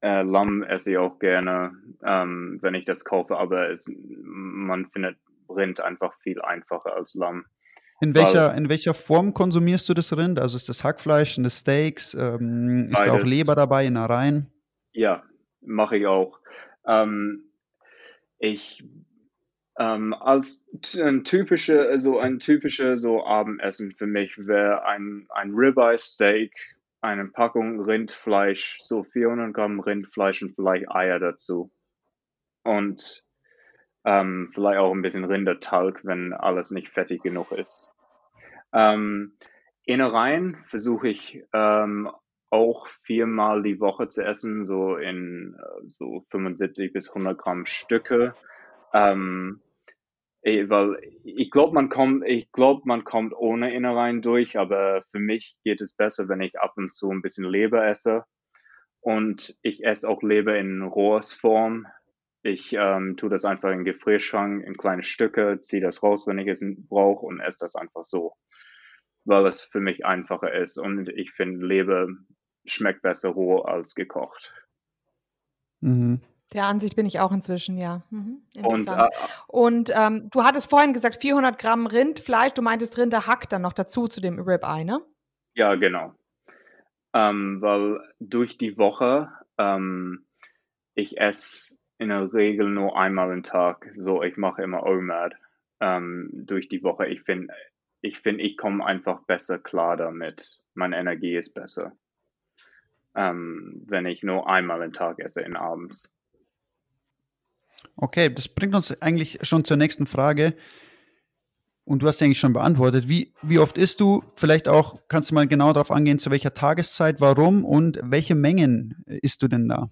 äh, Lamm esse ich auch gerne, ähm, wenn ich das kaufe, aber es, man findet Rind einfach viel einfacher als Lamm. In welcher, in welcher Form konsumierst du das Rind? Also ist das Hackfleisch, sind das Steaks? Ähm, ist da auch Leber dabei, in Innereien? Ja, mache ich auch. Ähm, ich ähm, als ein typische, so ein typische so Abendessen für mich wäre ein, ein Ribeye Steak, eine Packung Rindfleisch, so 400 Gramm Rindfleisch und vielleicht Eier dazu. Und ähm, vielleicht auch ein bisschen Rindertalg, wenn alles nicht fettig genug ist. Ähm, Innereien versuche ich ähm, auch viermal die Woche zu essen, so in äh, so 75 bis 100 Gramm Stücke. Ähm, weil ich glaube, man kommt, ich glaube, man kommt ohne Innereien durch, aber für mich geht es besser, wenn ich ab und zu ein bisschen Leber esse. Und ich esse auch Leber in Rohrsform. Ich ähm, tue das einfach in den Gefrierschrank in kleine Stücke, ziehe das raus, wenn ich es brauche und esse das einfach so, weil es für mich einfacher ist. Und ich finde Leber schmeckt besser roh als gekocht. Mhm. Der Ansicht bin ich auch inzwischen, ja. Mhm. Und, äh, und ähm, du hattest vorhin gesagt 400 Gramm Rindfleisch. Du meintest Rinderhack dann noch dazu zu dem Ribeye, ne? Ja, genau. Ähm, weil durch die Woche ähm, ich esse in der Regel nur einmal am Tag. So, ich mache immer OMAD ähm, durch die Woche. Ich finde, ich, find, ich komme einfach besser klar damit. Meine Energie ist besser ähm, wenn ich nur einmal am Tag esse in abends. Okay, das bringt uns eigentlich schon zur nächsten Frage. Und du hast eigentlich schon beantwortet. Wie, wie oft isst du? Vielleicht auch, kannst du mal genau darauf angehen, zu welcher Tageszeit, warum und welche Mengen isst du denn da?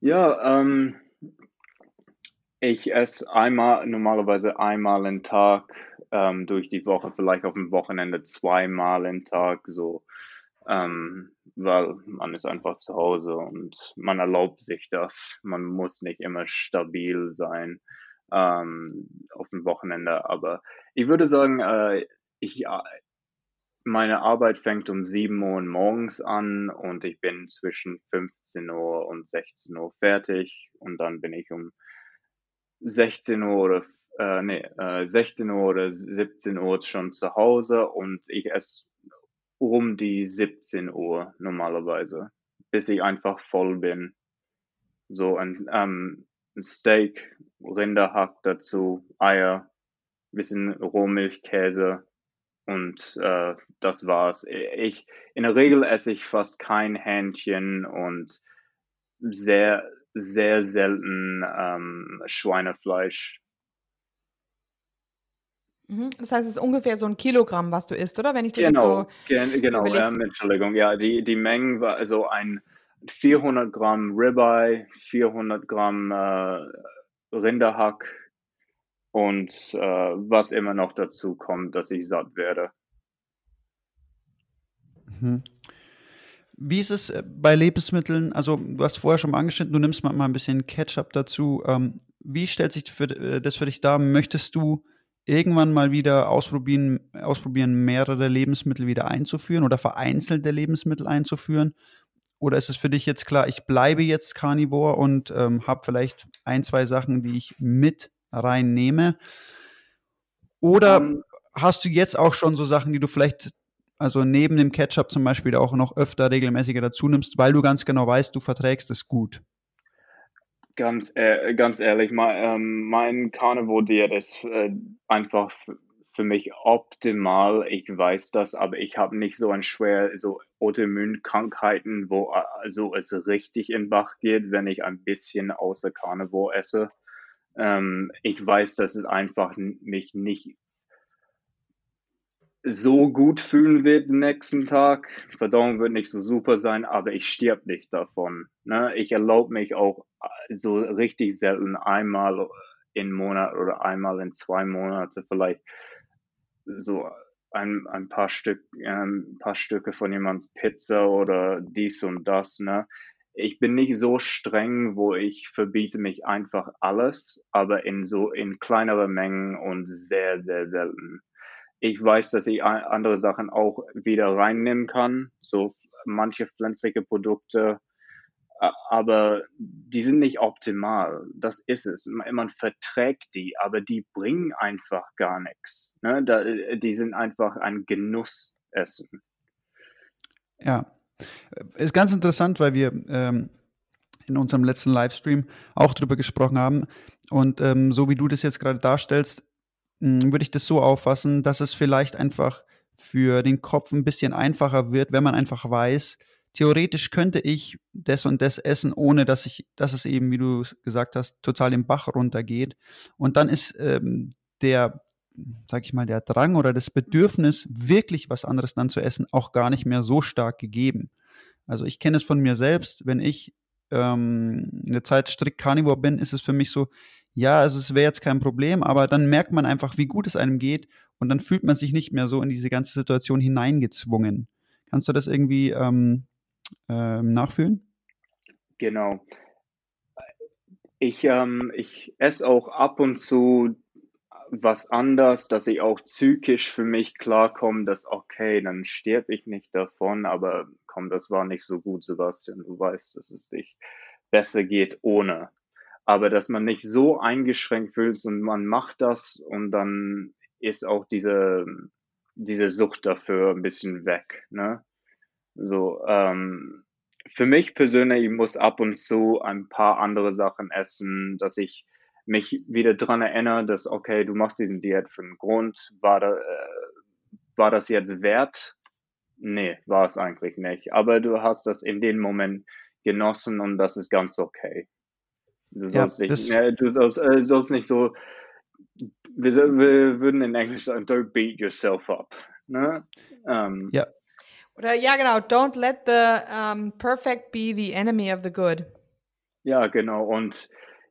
Ja, ähm, ich esse einmal, normalerweise einmal am Tag ähm, durch die Woche, vielleicht auf dem Wochenende zweimal am Tag, so ähm, weil man ist einfach zu Hause und man erlaubt sich das. Man muss nicht immer stabil sein ähm, auf dem Wochenende. Aber ich würde sagen, äh, ich, äh, meine Arbeit fängt um 7 Uhr morgens an und ich bin zwischen 15 Uhr und 16 Uhr fertig und dann bin ich um 16 Uhr oder äh, nee, äh, 16 Uhr oder 17 Uhr schon zu Hause und ich esse um die 17 Uhr normalerweise, bis ich einfach voll bin. So ein, ähm, ein Steak, Rinderhack dazu, Eier, bisschen Rohmilchkäse und äh, das war's. Ich in der Regel esse ich fast kein Hähnchen und sehr sehr selten ähm, Schweinefleisch. Mhm. Das heißt, es ist ungefähr so ein Kilogramm, was du isst, oder? Wenn ich das genau, so gen genau, ähm, Entschuldigung, ja, die, die Mengen war also ein 400 Gramm Ribeye, 400 Gramm äh, Rinderhack und äh, was immer noch dazu kommt, dass ich satt werde. Mhm. Wie ist es äh, bei Lebensmitteln? Also, du hast vorher schon mal angeschnitten, du nimmst mal, mal ein bisschen Ketchup dazu. Ähm, wie stellt sich für, äh, das für dich dar? Möchtest du irgendwann mal wieder ausprobieren, ausprobieren, mehrere Lebensmittel wieder einzuführen oder vereinzelte Lebensmittel einzuführen? Oder ist es für dich jetzt klar, ich bleibe jetzt Carnivore und ähm, habe vielleicht ein, zwei Sachen, die ich mit reinnehme? Oder um, ähm, hast du jetzt auch schon so Sachen, die du vielleicht, also neben dem Ketchup zum Beispiel auch noch öfter regelmäßiger dazu nimmst, weil du ganz genau weißt, du verträgst es gut? Ganz, äh, ganz ehrlich, mein, ähm, mein Carnivore-Diät ist äh, einfach für mich optimal. Ich weiß das, aber ich habe nicht so ein schwer so Autoimmunkrankheiten, wo also es richtig in Bach geht, wenn ich ein bisschen außer Carnivore esse. Ähm, ich weiß, dass es einfach mich nicht so gut fühlen wird den nächsten Tag. Verdauung wird nicht so super sein, aber ich stirb nicht davon. Ne? Ich erlaube mich auch äh, so richtig selten einmal im Monat oder einmal in zwei Monate vielleicht so ein, ein paar Stück, ähm, ein paar Stücke von jemands Pizza oder dies und das, ne? Ich bin nicht so streng, wo ich verbiete mich einfach alles, aber in so, in kleinere Mengen und sehr, sehr selten. Ich weiß, dass ich andere Sachen auch wieder reinnehmen kann, so manche pflanzliche Produkte, aber die sind nicht optimal. Das ist es. Man verträgt die, aber die bringen einfach gar nichts. Ne? Die sind einfach ein Genussessen. Ja, ist ganz interessant, weil wir ähm, in unserem letzten Livestream auch darüber gesprochen haben. Und ähm, so wie du das jetzt gerade darstellst, würde ich das so auffassen, dass es vielleicht einfach für den Kopf ein bisschen einfacher wird, wenn man einfach weiß, theoretisch könnte ich das und das essen, ohne dass ich, dass es eben, wie du gesagt hast, total im Bach runtergeht. Und dann ist ähm, der, sag ich mal, der Drang oder das Bedürfnis, wirklich was anderes dann zu essen, auch gar nicht mehr so stark gegeben. Also ich kenne es von mir selbst, wenn ich ähm, eine Zeit strikt Carnivore bin, ist es für mich so, ja, also es wäre jetzt kein Problem, aber dann merkt man einfach, wie gut es einem geht und dann fühlt man sich nicht mehr so in diese ganze Situation hineingezwungen. Kannst du das irgendwie ähm, ähm, nachfühlen? Genau. Ich, ähm, ich esse auch ab und zu was anders, dass ich auch psychisch für mich klarkomme, dass okay, dann sterbe ich nicht davon, aber komm, das war nicht so gut, Sebastian. Du weißt, dass es dich besser geht ohne. Aber dass man nicht so eingeschränkt fühlt und man macht das und dann ist auch diese, diese Sucht dafür ein bisschen weg. Ne? So, ähm, für mich persönlich muss ab und zu ein paar andere Sachen essen, dass ich mich wieder dran erinnere, dass, okay, du machst diesen Diät für einen Grund. War, da, äh, war das jetzt wert? Nee, war es eigentlich nicht. Aber du hast das in dem Moment genossen und das ist ganz okay. Du sollst, ja, nicht, ne, du sollst, äh, sollst nicht so, wir, wir, würden in Englisch sagen, don't beat yourself up. Ne? Ähm, ja, oder ja, genau, don't let the um, perfect be the enemy of the good. Ja, genau. Und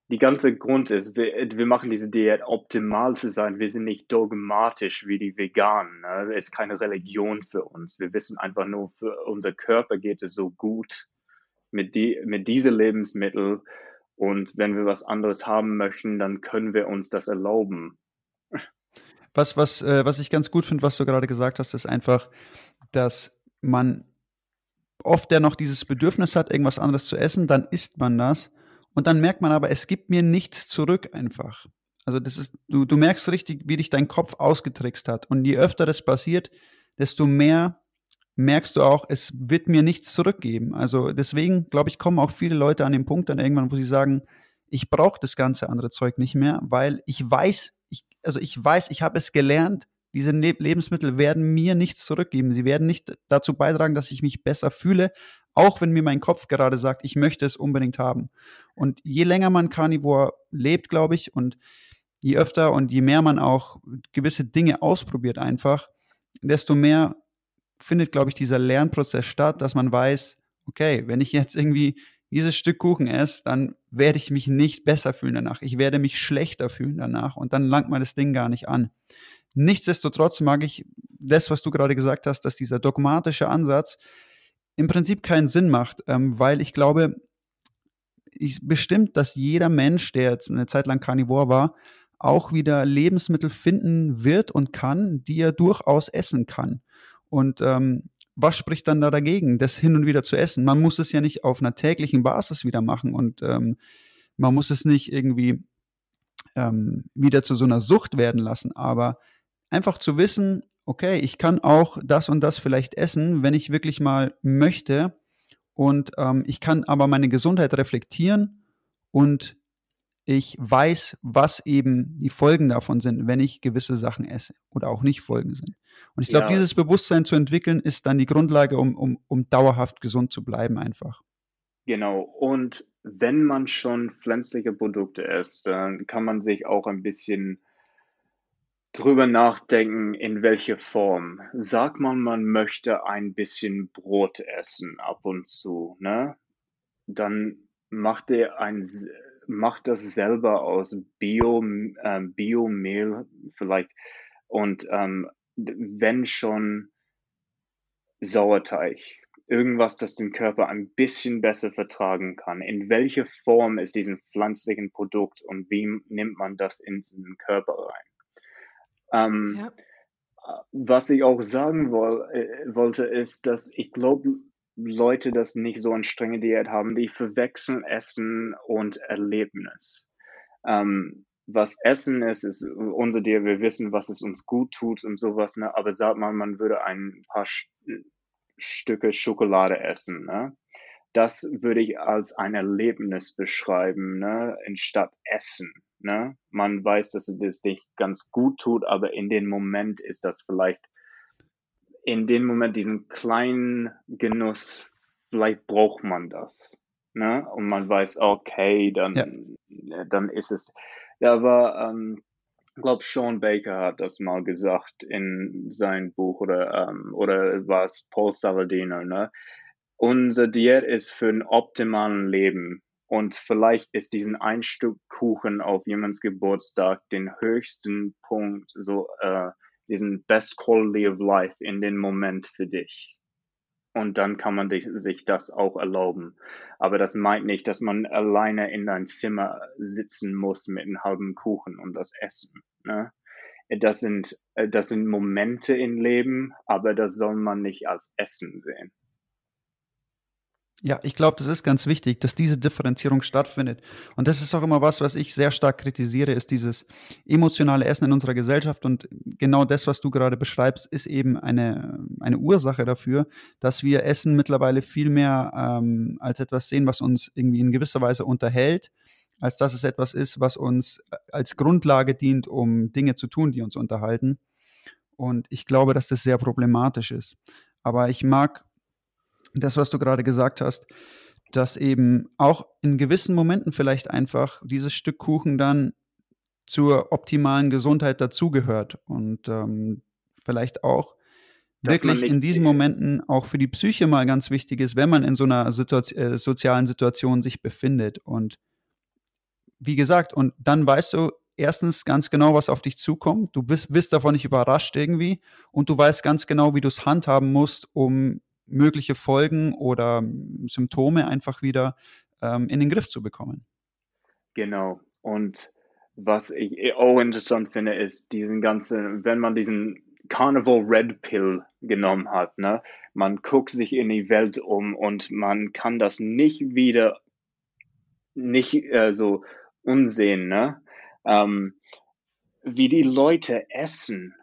die ganze Grund ist, wir, wir machen diese Diät optimal zu sein. Wir sind nicht dogmatisch wie die Veganen. Ne? Es ist keine Religion für uns. Wir wissen einfach nur, für unser Körper geht es so gut mit, die, mit diesen Lebensmitteln. Und wenn wir was anderes haben möchten, dann können wir uns das erlauben. Was, was, äh, was ich ganz gut finde, was du gerade gesagt hast, ist einfach, dass man oft ja noch dieses Bedürfnis hat, irgendwas anderes zu essen, dann isst man das und dann merkt man aber, es gibt mir nichts zurück einfach. Also das ist, du, du merkst richtig, wie dich dein Kopf ausgetrickst hat. Und je öfter das passiert, desto mehr merkst du auch, es wird mir nichts zurückgeben. Also deswegen, glaube ich, kommen auch viele Leute an den Punkt dann irgendwann, wo sie sagen, ich brauche das ganze andere Zeug nicht mehr, weil ich weiß, ich, also ich weiß, ich habe es gelernt, diese Lebensmittel werden mir nichts zurückgeben. Sie werden nicht dazu beitragen, dass ich mich besser fühle, auch wenn mir mein Kopf gerade sagt, ich möchte es unbedingt haben. Und je länger man Carnivore lebt, glaube ich, und je öfter und je mehr man auch gewisse Dinge ausprobiert einfach, desto mehr findet, glaube ich, dieser Lernprozess statt, dass man weiß, okay, wenn ich jetzt irgendwie dieses Stück Kuchen esse, dann werde ich mich nicht besser fühlen danach. Ich werde mich schlechter fühlen danach und dann langt mal das Ding gar nicht an. Nichtsdestotrotz mag ich das, was du gerade gesagt hast, dass dieser dogmatische Ansatz im Prinzip keinen Sinn macht, ähm, weil ich glaube, ich, bestimmt, dass jeder Mensch, der jetzt eine Zeit lang Carnivore war, auch wieder Lebensmittel finden wird und kann, die er durchaus essen kann. Und ähm, was spricht dann da dagegen, das hin und wieder zu essen? Man muss es ja nicht auf einer täglichen Basis wieder machen und ähm, man muss es nicht irgendwie ähm, wieder zu so einer Sucht werden lassen. Aber einfach zu wissen, okay, ich kann auch das und das vielleicht essen, wenn ich wirklich mal möchte. Und ähm, ich kann aber meine Gesundheit reflektieren und ich weiß, was eben die Folgen davon sind, wenn ich gewisse Sachen esse oder auch nicht Folgen sind. Und ich glaube, Ja. dieses Bewusstsein zu entwickeln, ist dann die Grundlage, um, um, um dauerhaft gesund zu bleiben einfach. Genau. Und wenn man schon pflanzliche Produkte isst, dann kann man sich auch ein bisschen drüber nachdenken, in welche Form. Sagt man, man möchte ein bisschen Brot essen ab und zu, ne? Dann macht ihr ein, macht das selber aus Bio, ähm, Biomehl vielleicht und ähm, wenn schon Sauerteig. Irgendwas, das den Körper ein bisschen besser vertragen kann. In welche Form ist diesen pflanzlichen Produkt und wie nimmt man das in den Körper rein? Ähm, Ja. was ich auch sagen woll, äh, wollte, ist, dass ich glaube, Leute, das nicht so eine strenge Diät haben, die verwechseln Essen und Erlebnis. Ähm, was Essen ist, ist unser Diät. Wir wissen, was es uns gut tut und sowas. Ne? Aber sagt man, man würde ein paar Sch Stücke Schokolade essen. Ne? Das würde ich als ein Erlebnis beschreiben, ne? anstatt Essen. Ne? Man weiß, dass es das nicht ganz gut tut, aber in dem Moment ist das vielleicht, in dem Moment diesen kleinen Genuss, vielleicht braucht man das. Ne? Und man weiß, okay, dann, dann ist es. Aber ähm, ich glaube, Sean Baker hat das mal gesagt in sein Buch oder, ähm, oder war es Paul Saladino, ne? Unser Diät ist für ein optimalen Leben. Und vielleicht ist diesen ein Stück Kuchen auf jemands Geburtstag den höchsten Punkt, so äh, diesen Best Quality of Life in den Moment für dich. Und dann kann man sich das auch erlauben. Aber das meint nicht, dass man alleine in dein Zimmer sitzen muss mit einem halben Kuchen und das essen. Ne? Das sind, äh, das sind Momente im Leben, aber das soll man nicht als Essen sehen. Ja, ich glaube, das ist ganz wichtig, dass diese Differenzierung stattfindet. Und das ist auch immer was, was ich sehr stark kritisiere, ist dieses emotionale Essen in unserer Gesellschaft. Und genau das, was du gerade beschreibst, ist eben eine, eine Ursache dafür, dass wir Essen mittlerweile viel mehr ähm, als etwas sehen, was uns irgendwie in gewisser Weise unterhält, als dass es etwas ist, was uns als Grundlage dient, um Dinge zu tun, die uns unterhalten. Und ich glaube, dass das sehr problematisch ist. Aber ich mag das, was du gerade gesagt hast, dass eben auch in gewissen Momenten vielleicht einfach dieses Stück Kuchen dann zur optimalen Gesundheit dazugehört und ähm, vielleicht auch Dass wirklich in diesen Momenten auch für die Psyche mal ganz wichtig ist, wenn man in so einer Situation, äh, sozialen Situation sich befindet. Und wie gesagt, und dann weißt du erstens ganz genau, was auf dich zukommt. Du bist, bist davon nicht überrascht irgendwie und du weißt ganz genau, wie du es handhaben musst, um mögliche Folgen oder Symptome einfach wieder ähm, in den Griff zu bekommen. Genau. Und was ich auch interessant finde, ist diesen ganzen, wenn man diesen Carnival Red Pill genommen hat, ne, man guckt sich in die Welt um und man kann das nicht wieder, nicht äh, so unsehen, ne, ähm, wie die Leute essen.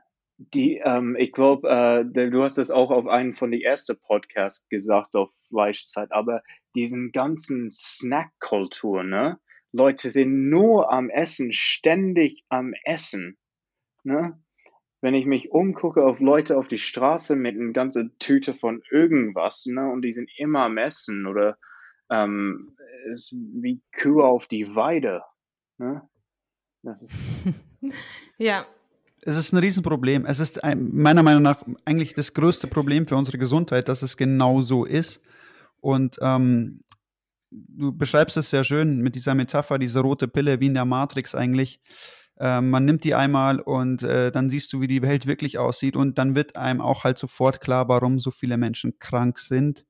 Die, ähm, ich glaube, äh, du hast das auch auf einen von den ersten Podcasts gesagt, auf Fleischzeit, aber diesen ganzen Snack-Kultur, ne? Leute sind nur am Essen, ständig am Essen. Ne? Wenn ich mich umgucke auf Leute auf die Straße mit einer ganzen Tüte von irgendwas, ne, und die sind immer am Essen oder ähm, ist wie Kühe auf die Weide. Ne? Das ist, Ja, Es ist ein Riesenproblem. Es ist ein, meiner Meinung nach eigentlich das größte Problem für unsere Gesundheit, dass es genau so ist. Und ähm, du beschreibst es sehr schön mit dieser Metapher, diese rote Pille wie in der Matrix eigentlich. Ähm, man nimmt die einmal und äh, dann siehst du, wie die Welt wirklich aussieht. Und dann wird einem auch halt sofort klar, warum so viele Menschen krank sind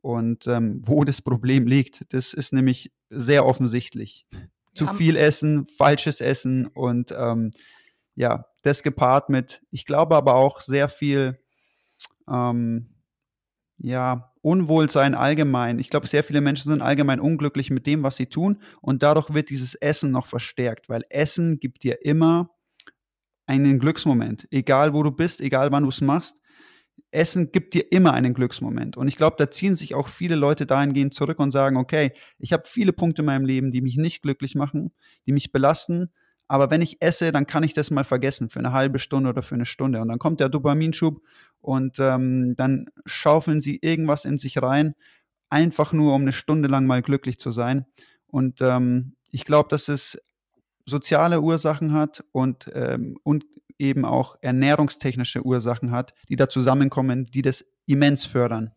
und ähm, wo das Problem liegt. Das ist nämlich sehr offensichtlich. Zu viel Essen, falsches Essen und ähm, ja, das gepaart mit, ich glaube aber auch sehr viel, ähm, ja, Unwohlsein allgemein. Ich glaube, sehr viele Menschen sind allgemein unglücklich mit dem, was sie tun und dadurch wird dieses Essen noch verstärkt, weil Essen gibt dir immer einen Glücksmoment. Egal wo du bist, egal wann du es machst. Essen gibt dir immer einen Glücksmoment. Und ich glaube, da ziehen sich auch viele Leute dahingehend zurück und sagen, okay, ich habe viele Punkte in meinem Leben, die mich nicht glücklich machen, die mich belasten. Aber wenn ich esse, dann kann ich das mal vergessen für eine halbe Stunde oder für eine Stunde. Und dann kommt der Dopaminschub und ähm, dann schaufeln sie irgendwas in sich rein, einfach nur um eine Stunde lang mal glücklich zu sein. Und ähm, ich glaube, dass es soziale Ursachen hat und, ähm, und eben auch ernährungstechnische Ursachen hat, die da zusammenkommen, die das immens fördern.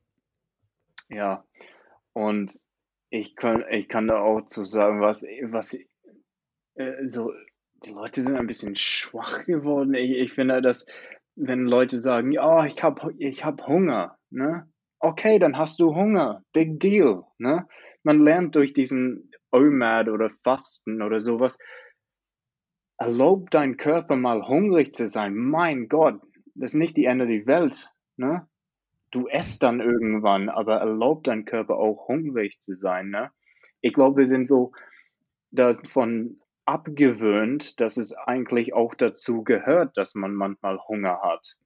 Ja, und ich kann, ich kann da auch zu sagen, was, was äh, so, die Leute sind ein bisschen schwach geworden. Ich, ich finde, dass wenn Leute sagen, ja, ich habe ich hab Hunger, ne? Okay, dann hast du Hunger. Big deal, ne? Man lernt durch diesen OMAD oder Fasten oder sowas, erlaub dein Körper mal hungrig zu sein. Mein Gott, das ist nicht die Ende der Welt. Ne? Du esst dann irgendwann, aber erlaub dein Körper auch hungrig zu sein. Ne? Ich glaube, wir sind so davon abgewöhnt, dass es eigentlich auch dazu gehört, dass man manchmal Hunger hat.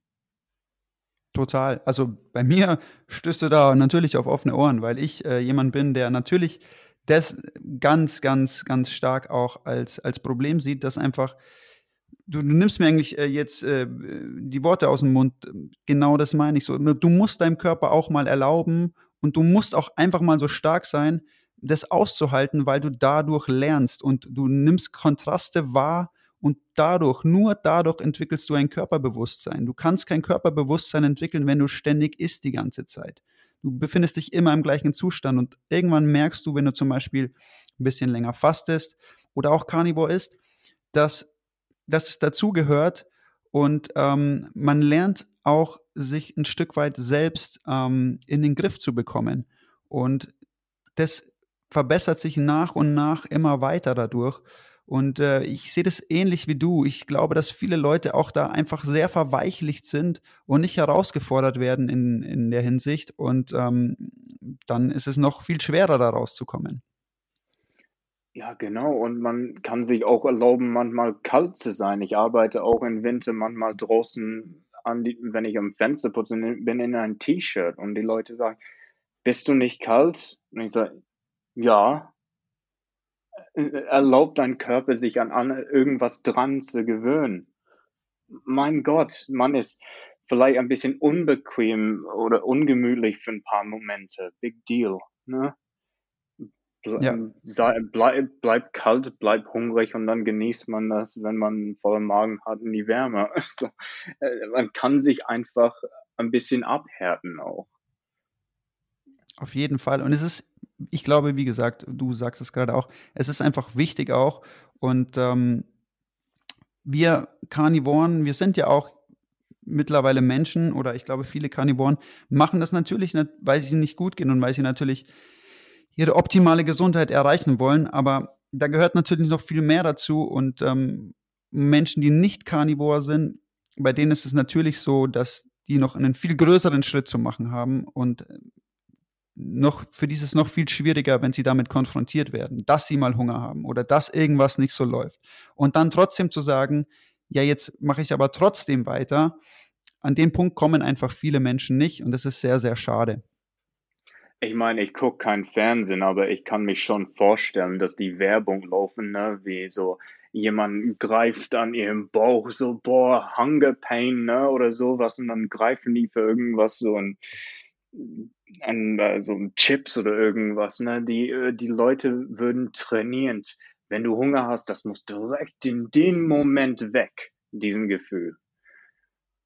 Total. Also bei mir stößt du da natürlich auf offene Ohren, weil ich äh, jemand bin, der natürlich das ganz, ganz, ganz stark auch als, als Problem sieht, dass einfach, du, du nimmst mir eigentlich äh, jetzt äh, die Worte aus dem Mund, genau das meine ich so. Du musst deinem Körper auch mal erlauben und du musst auch einfach mal so stark sein, das auszuhalten, weil du dadurch lernst und du nimmst Kontraste wahr und dadurch, nur dadurch entwickelst du ein Körperbewusstsein. Du kannst kein Körperbewusstsein entwickeln, wenn du ständig isst die ganze Zeit. Du befindest dich immer im gleichen Zustand und irgendwann merkst du, wenn du zum Beispiel ein bisschen länger fastest oder auch Carnivore isst, dass, dass es dazugehört und ähm, man lernt auch, sich ein Stück weit selbst ähm, in den Griff zu bekommen. Und das verbessert sich nach und nach immer weiter dadurch. Und äh, ich sehe das ähnlich wie du. Ich glaube, dass viele Leute auch da einfach sehr verweichlicht sind und nicht herausgefordert werden in, in der Hinsicht. Und ähm, dann ist es noch viel schwerer, da rauszukommen. Ja, genau. Und man kann sich auch erlauben, manchmal kalt zu sein. Ich arbeite auch im Winter manchmal draußen, an die, wenn ich am Fenster putze, bin in ein T-Shirt und die Leute sagen, bist du nicht kalt? Und ich sage, ja, erlaubt dein Körper sich an, an irgendwas dran zu gewöhnen. Mein Gott, man ist vielleicht ein bisschen unbequem oder ungemütlich für ein paar Momente. Big deal. Ne? Ble ja. sei, bleib, bleib kalt, bleib hungrig und dann genießt man das, wenn man einen vollen Magen hat, in die Wärme. Also, man kann sich einfach ein bisschen abhärten auch. Auf jeden Fall. Und es ist ich glaube, wie gesagt, du sagst es gerade auch, es ist einfach wichtig auch. Und ähm, wir Karnivoren, wir sind ja auch mittlerweile Menschen oder ich glaube, viele Karnivoren machen das natürlich, weil sie nicht gut gehen und weil sie natürlich ihre optimale Gesundheit erreichen wollen. Aber da gehört natürlich noch viel mehr dazu. Und ähm, Menschen, die nicht Karnivor sind, bei denen ist es natürlich so, dass die noch einen viel größeren Schritt zu machen haben und noch, für die ist es noch viel schwieriger, wenn sie damit konfrontiert werden, dass sie mal Hunger haben oder dass irgendwas nicht so läuft. Und dann trotzdem zu sagen, ja, jetzt mache ich aber trotzdem weiter. An den Punkt kommen einfach viele Menschen nicht und das ist sehr, sehr schade. Ich meine, ich gucke kein Fernsehen, aber ich kann mich schon vorstellen, dass die Werbung laufen, ne, wie so jemand greift an ihrem Bauch so, boah, Hunger Pain, ne, oder sowas und dann greifen die für irgendwas so und an äh, so Chips oder irgendwas, ne? Die, äh, die Leute würden trainieren. Wenn du Hunger hast, das muss direkt in den Moment weg, diesen Gefühl.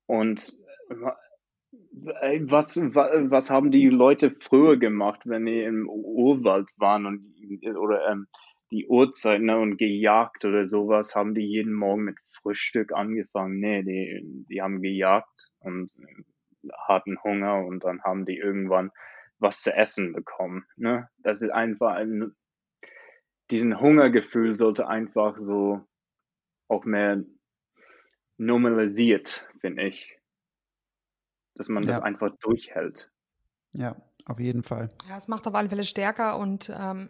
Und äh, was, was haben die Leute früher gemacht, wenn die im Urwald waren und oder ähm, die Uhrzeit ne, und gejagt oder sowas, haben die jeden Morgen mit Frühstück angefangen. Nee, die, die haben gejagt und hatten Hunger und dann haben die irgendwann was zu essen bekommen. Ne? Das ist einfach ein, diesen Hungergefühl sollte einfach so auch mehr normalisiert, finde ich. Dass man ja. das einfach durchhält. Ja, auf jeden Fall. Ja, es macht auf alle Fälle stärker und ähm,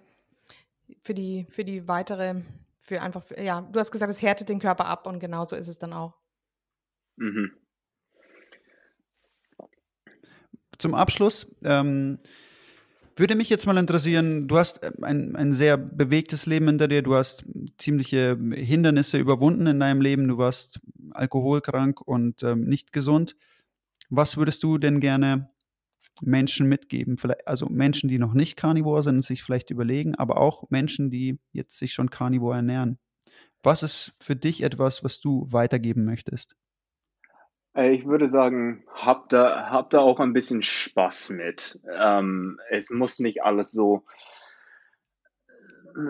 für die, für die weitere, für einfach, ja, du hast gesagt, es härtet den Körper ab und genauso ist es dann auch. Mhm. Zum Abschluss ähm, würde mich jetzt mal interessieren, du hast äh, ein, ein sehr bewegtes Leben hinter dir, du hast ziemliche Hindernisse überwunden in deinem Leben, du warst alkoholkrank und ähm, nicht gesund. Was würdest du denn gerne Menschen mitgeben? Vielleicht, also Menschen, die noch nicht Carnivore sind, sich vielleicht überlegen, aber auch Menschen, die jetzt sich schon Carnivore ernähren. Was ist für dich etwas, was du weitergeben möchtest? Äh, ich würde sagen, habt da, habt da auch ein bisschen Spaß mit. Ähm, es muss nicht alles so,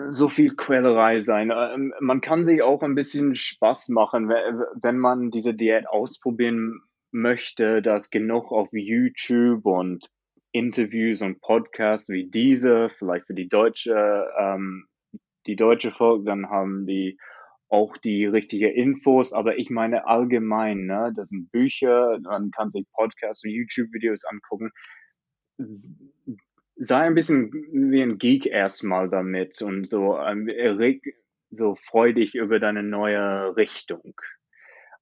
so viel Quälerei sein. Ähm, man kann sich auch ein bisschen Spaß machen, wenn man diese Diät ausprobieren möchte, dass genug auf YouTube und Interviews und Podcasts wie diese, vielleicht für die deutsche, ähm, die deutsche Volk, dann haben die auch die richtige Infos, aber ich meine allgemein, ne, das sind Bücher, man kann sich Podcasts und YouTube-Videos angucken. Sei ein bisschen wie ein Geek erstmal damit und so, ähm, so freudig über deine neue Richtung.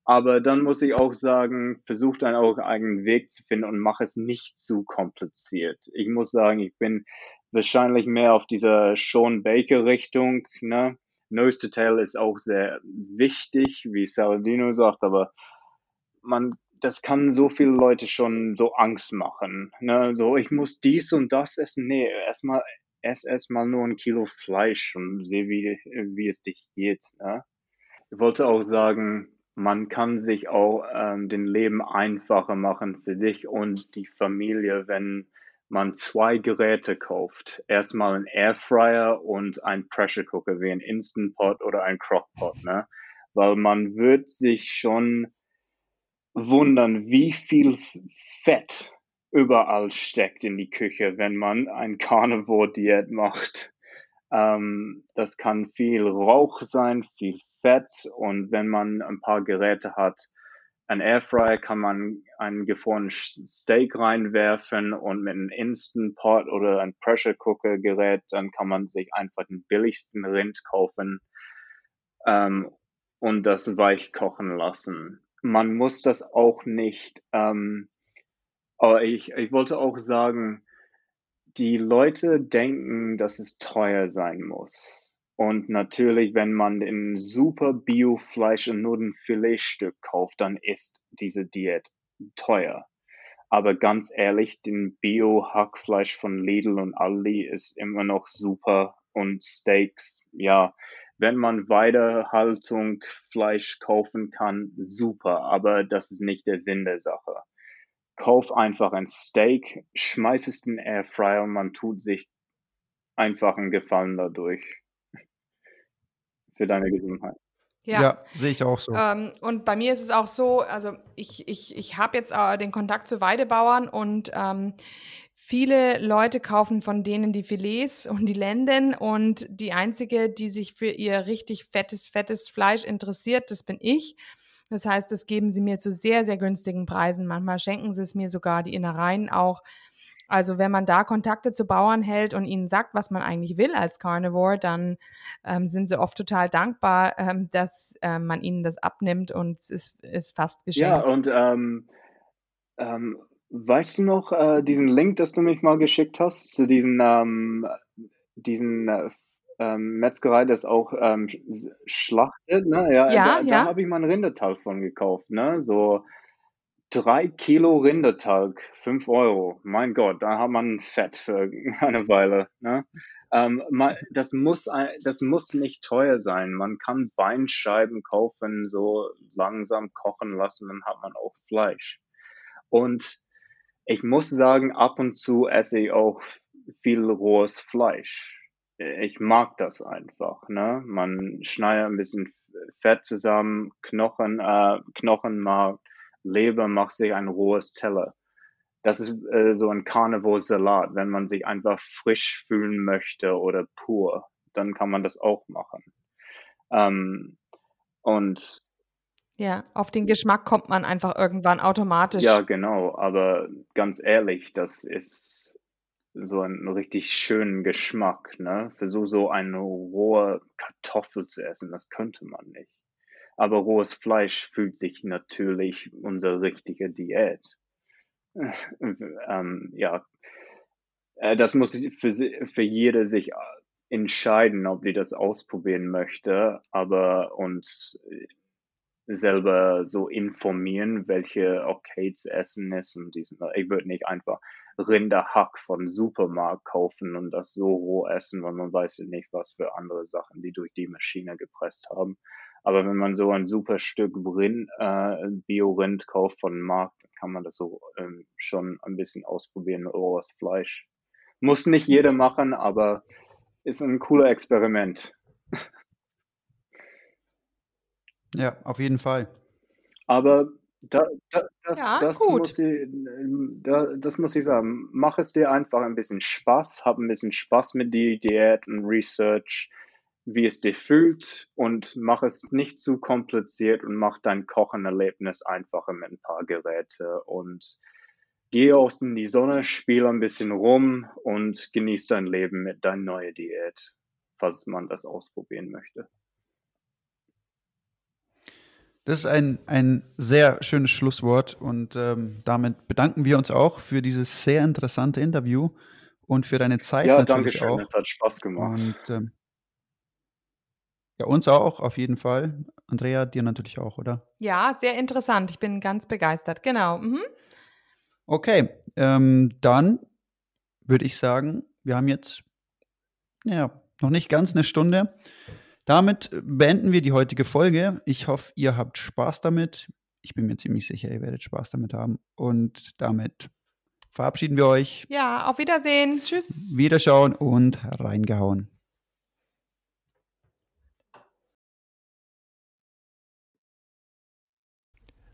Aber dann muss ich auch sagen, versuch deinen eigenen Weg zu finden und mach es nicht zu kompliziert. Ich muss sagen, ich bin wahrscheinlich mehr auf dieser Sean Baker Richtung, ne? Nose to Tail ist auch sehr wichtig, wie Saladino sagt, aber man, das kann so viele Leute schon so Angst machen. Ne? So, ich muss dies und das essen. Nee, erstmal ess erstmal nur ein Kilo Fleisch und sehe, wie, wie es dich geht. Ne? Ich wollte auch sagen, man kann sich auch ähm, den Leben einfacher machen für dich und die Familie, wenn man zwei Geräte kauft. Erstmal ein Airfryer und ein Pressure Cooker wie ein Instant Pot oder ein Crockpot, ne? Weil man wird sich schon wundern, wie viel Fett überall steckt in die Küche, wenn man ein Carnivore-Diät macht. Ähm, das kann viel Rauch sein, viel Fett und wenn man ein paar Geräte hat, ein Airfryer kann man einen gefrorenen Steak reinwerfen und mit einem Instant Pot oder ein Pressure Cooker Gerät, dann kann man sich einfach den billigsten Rind kaufen ähm, und das weich kochen lassen. Man muss das auch nicht, ähm, aber ich, ich wollte auch sagen, die Leute denken, dass es teuer sein muss. Und natürlich, wenn man ein super Bio-Fleisch und nur ein Filetstück kauft, dann ist diese Diät teuer. Aber ganz ehrlich, den Bio-Hackfleisch von Lidl und Aldi ist immer noch super und Steaks, ja, wenn man Weidehaltung Fleisch kaufen kann, super, aber das ist nicht der Sinn der Sache. Kauf einfach ein Steak, schmeiß es in den Airfryer und man tut sich einfach einen Gefallen dadurch für deine Gesundheit. Ja, ja sehe ich auch so. Ähm, und bei mir ist es auch so, also ich, ich, ich habe jetzt äh, den Kontakt zu Weidebauern und ähm, viele Leute kaufen von denen die Filets und die Lenden und die einzige, die sich für ihr richtig fettes, fettes Fleisch interessiert, das bin ich. Das heißt, das geben sie mir zu sehr, sehr günstigen Preisen. Manchmal schenken sie es mir sogar, die Innereien auch. Also wenn man da Kontakte zu Bauern hält und ihnen sagt, was man eigentlich will als Carnivore, dann ähm, sind sie oft total dankbar, ähm, dass ähm, man ihnen das abnimmt und es ist, ist fast geschenkt. Ja, und ähm, ähm, weißt du noch äh, diesen Link, das du mich mal geschickt hast, zu diesen, ähm, diesen äh, Metzgerei, das auch schlachtet, ne? Ja, ja, da, ja. da habe ich mal ein Rinderteil von gekauft, ne? So Drei Kilo Rindertalg, fünf Euro. Mein Gott, da hat man Fett für eine Weile. Ne? Ähm, man, das, muss, das muss nicht teuer sein. Man kann Beinscheiben kaufen, so langsam kochen lassen, dann hat man auch Fleisch. Und ich muss sagen, ab und zu esse ich auch viel rohes Fleisch. Ich mag das einfach. Ne? Man schneidet ein bisschen Fett zusammen, Knochen, äh, Knochenmark, Leber macht sich ein rohes Teller. Das ist äh, so ein Carnivore-Salat. Wenn man sich einfach frisch fühlen möchte oder pur, dann kann man das auch machen. Ähm, und ja, auf den Geschmack kommt man einfach irgendwann automatisch. Ja, genau. Aber ganz ehrlich, das ist so ein richtig schönen Geschmack. Ne? Versuch so eine rohe Kartoffel zu essen, das könnte man nicht. Aber rohes Fleisch fühlt sich natürlich unsere richtige Diät. ähm, ja, äh, das muss für, für jede sich entscheiden, ob die das ausprobieren möchte, aber uns selber so informieren, welche okay zu essen ist und diesen, ich würde nicht einfach Rinderhack von Supermarkt kaufen und das so roh essen, weil man weiß ja nicht, was für andere Sachen die durch die Maschine gepresst haben. Aber wenn man so ein super Stück Rind, äh, Bio-Rind kauft von Markt, kann man das so ähm, schon ein bisschen ausprobieren, rohes Fleisch. Muss nicht jeder machen, aber ist ein cooler Experiment. Ja, auf jeden Fall. Aber da, da, das, Ja, das, muss ich, da, das muss ich sagen. Mach es dir einfach ein bisschen Spaß, hab ein bisschen Spaß mit die Diät und Research, wie es dir fühlt und mach es nicht zu kompliziert und mach dein Kochenerlebnis einfacher mit ein paar Geräte und geh aus in die Sonne, spiel ein bisschen rum und genieß dein Leben mit deiner neuen Diät, falls man das ausprobieren möchte. Das ist ein, ein sehr schönes Schlusswort und ähm, damit bedanken wir uns auch für dieses sehr interessante Interview und für deine Zeit Ja, danke schön, es hat Spaß gemacht. Und ähm, ja, uns auch, auf jeden Fall. Andrea, dir natürlich auch, oder? Ja, sehr interessant. Ich bin ganz begeistert. Genau. Mhm. Okay, ähm, dann würde ich sagen, wir haben jetzt ja noch nicht ganz eine Stunde. Damit beenden wir die heutige Folge. Ich hoffe, ihr habt Spaß damit. Ich bin mir ziemlich sicher, ihr werdet Spaß damit haben. Und damit verabschieden wir euch. Ja, auf Wiedersehen. Tschüss. Wiederschauen und reingehauen.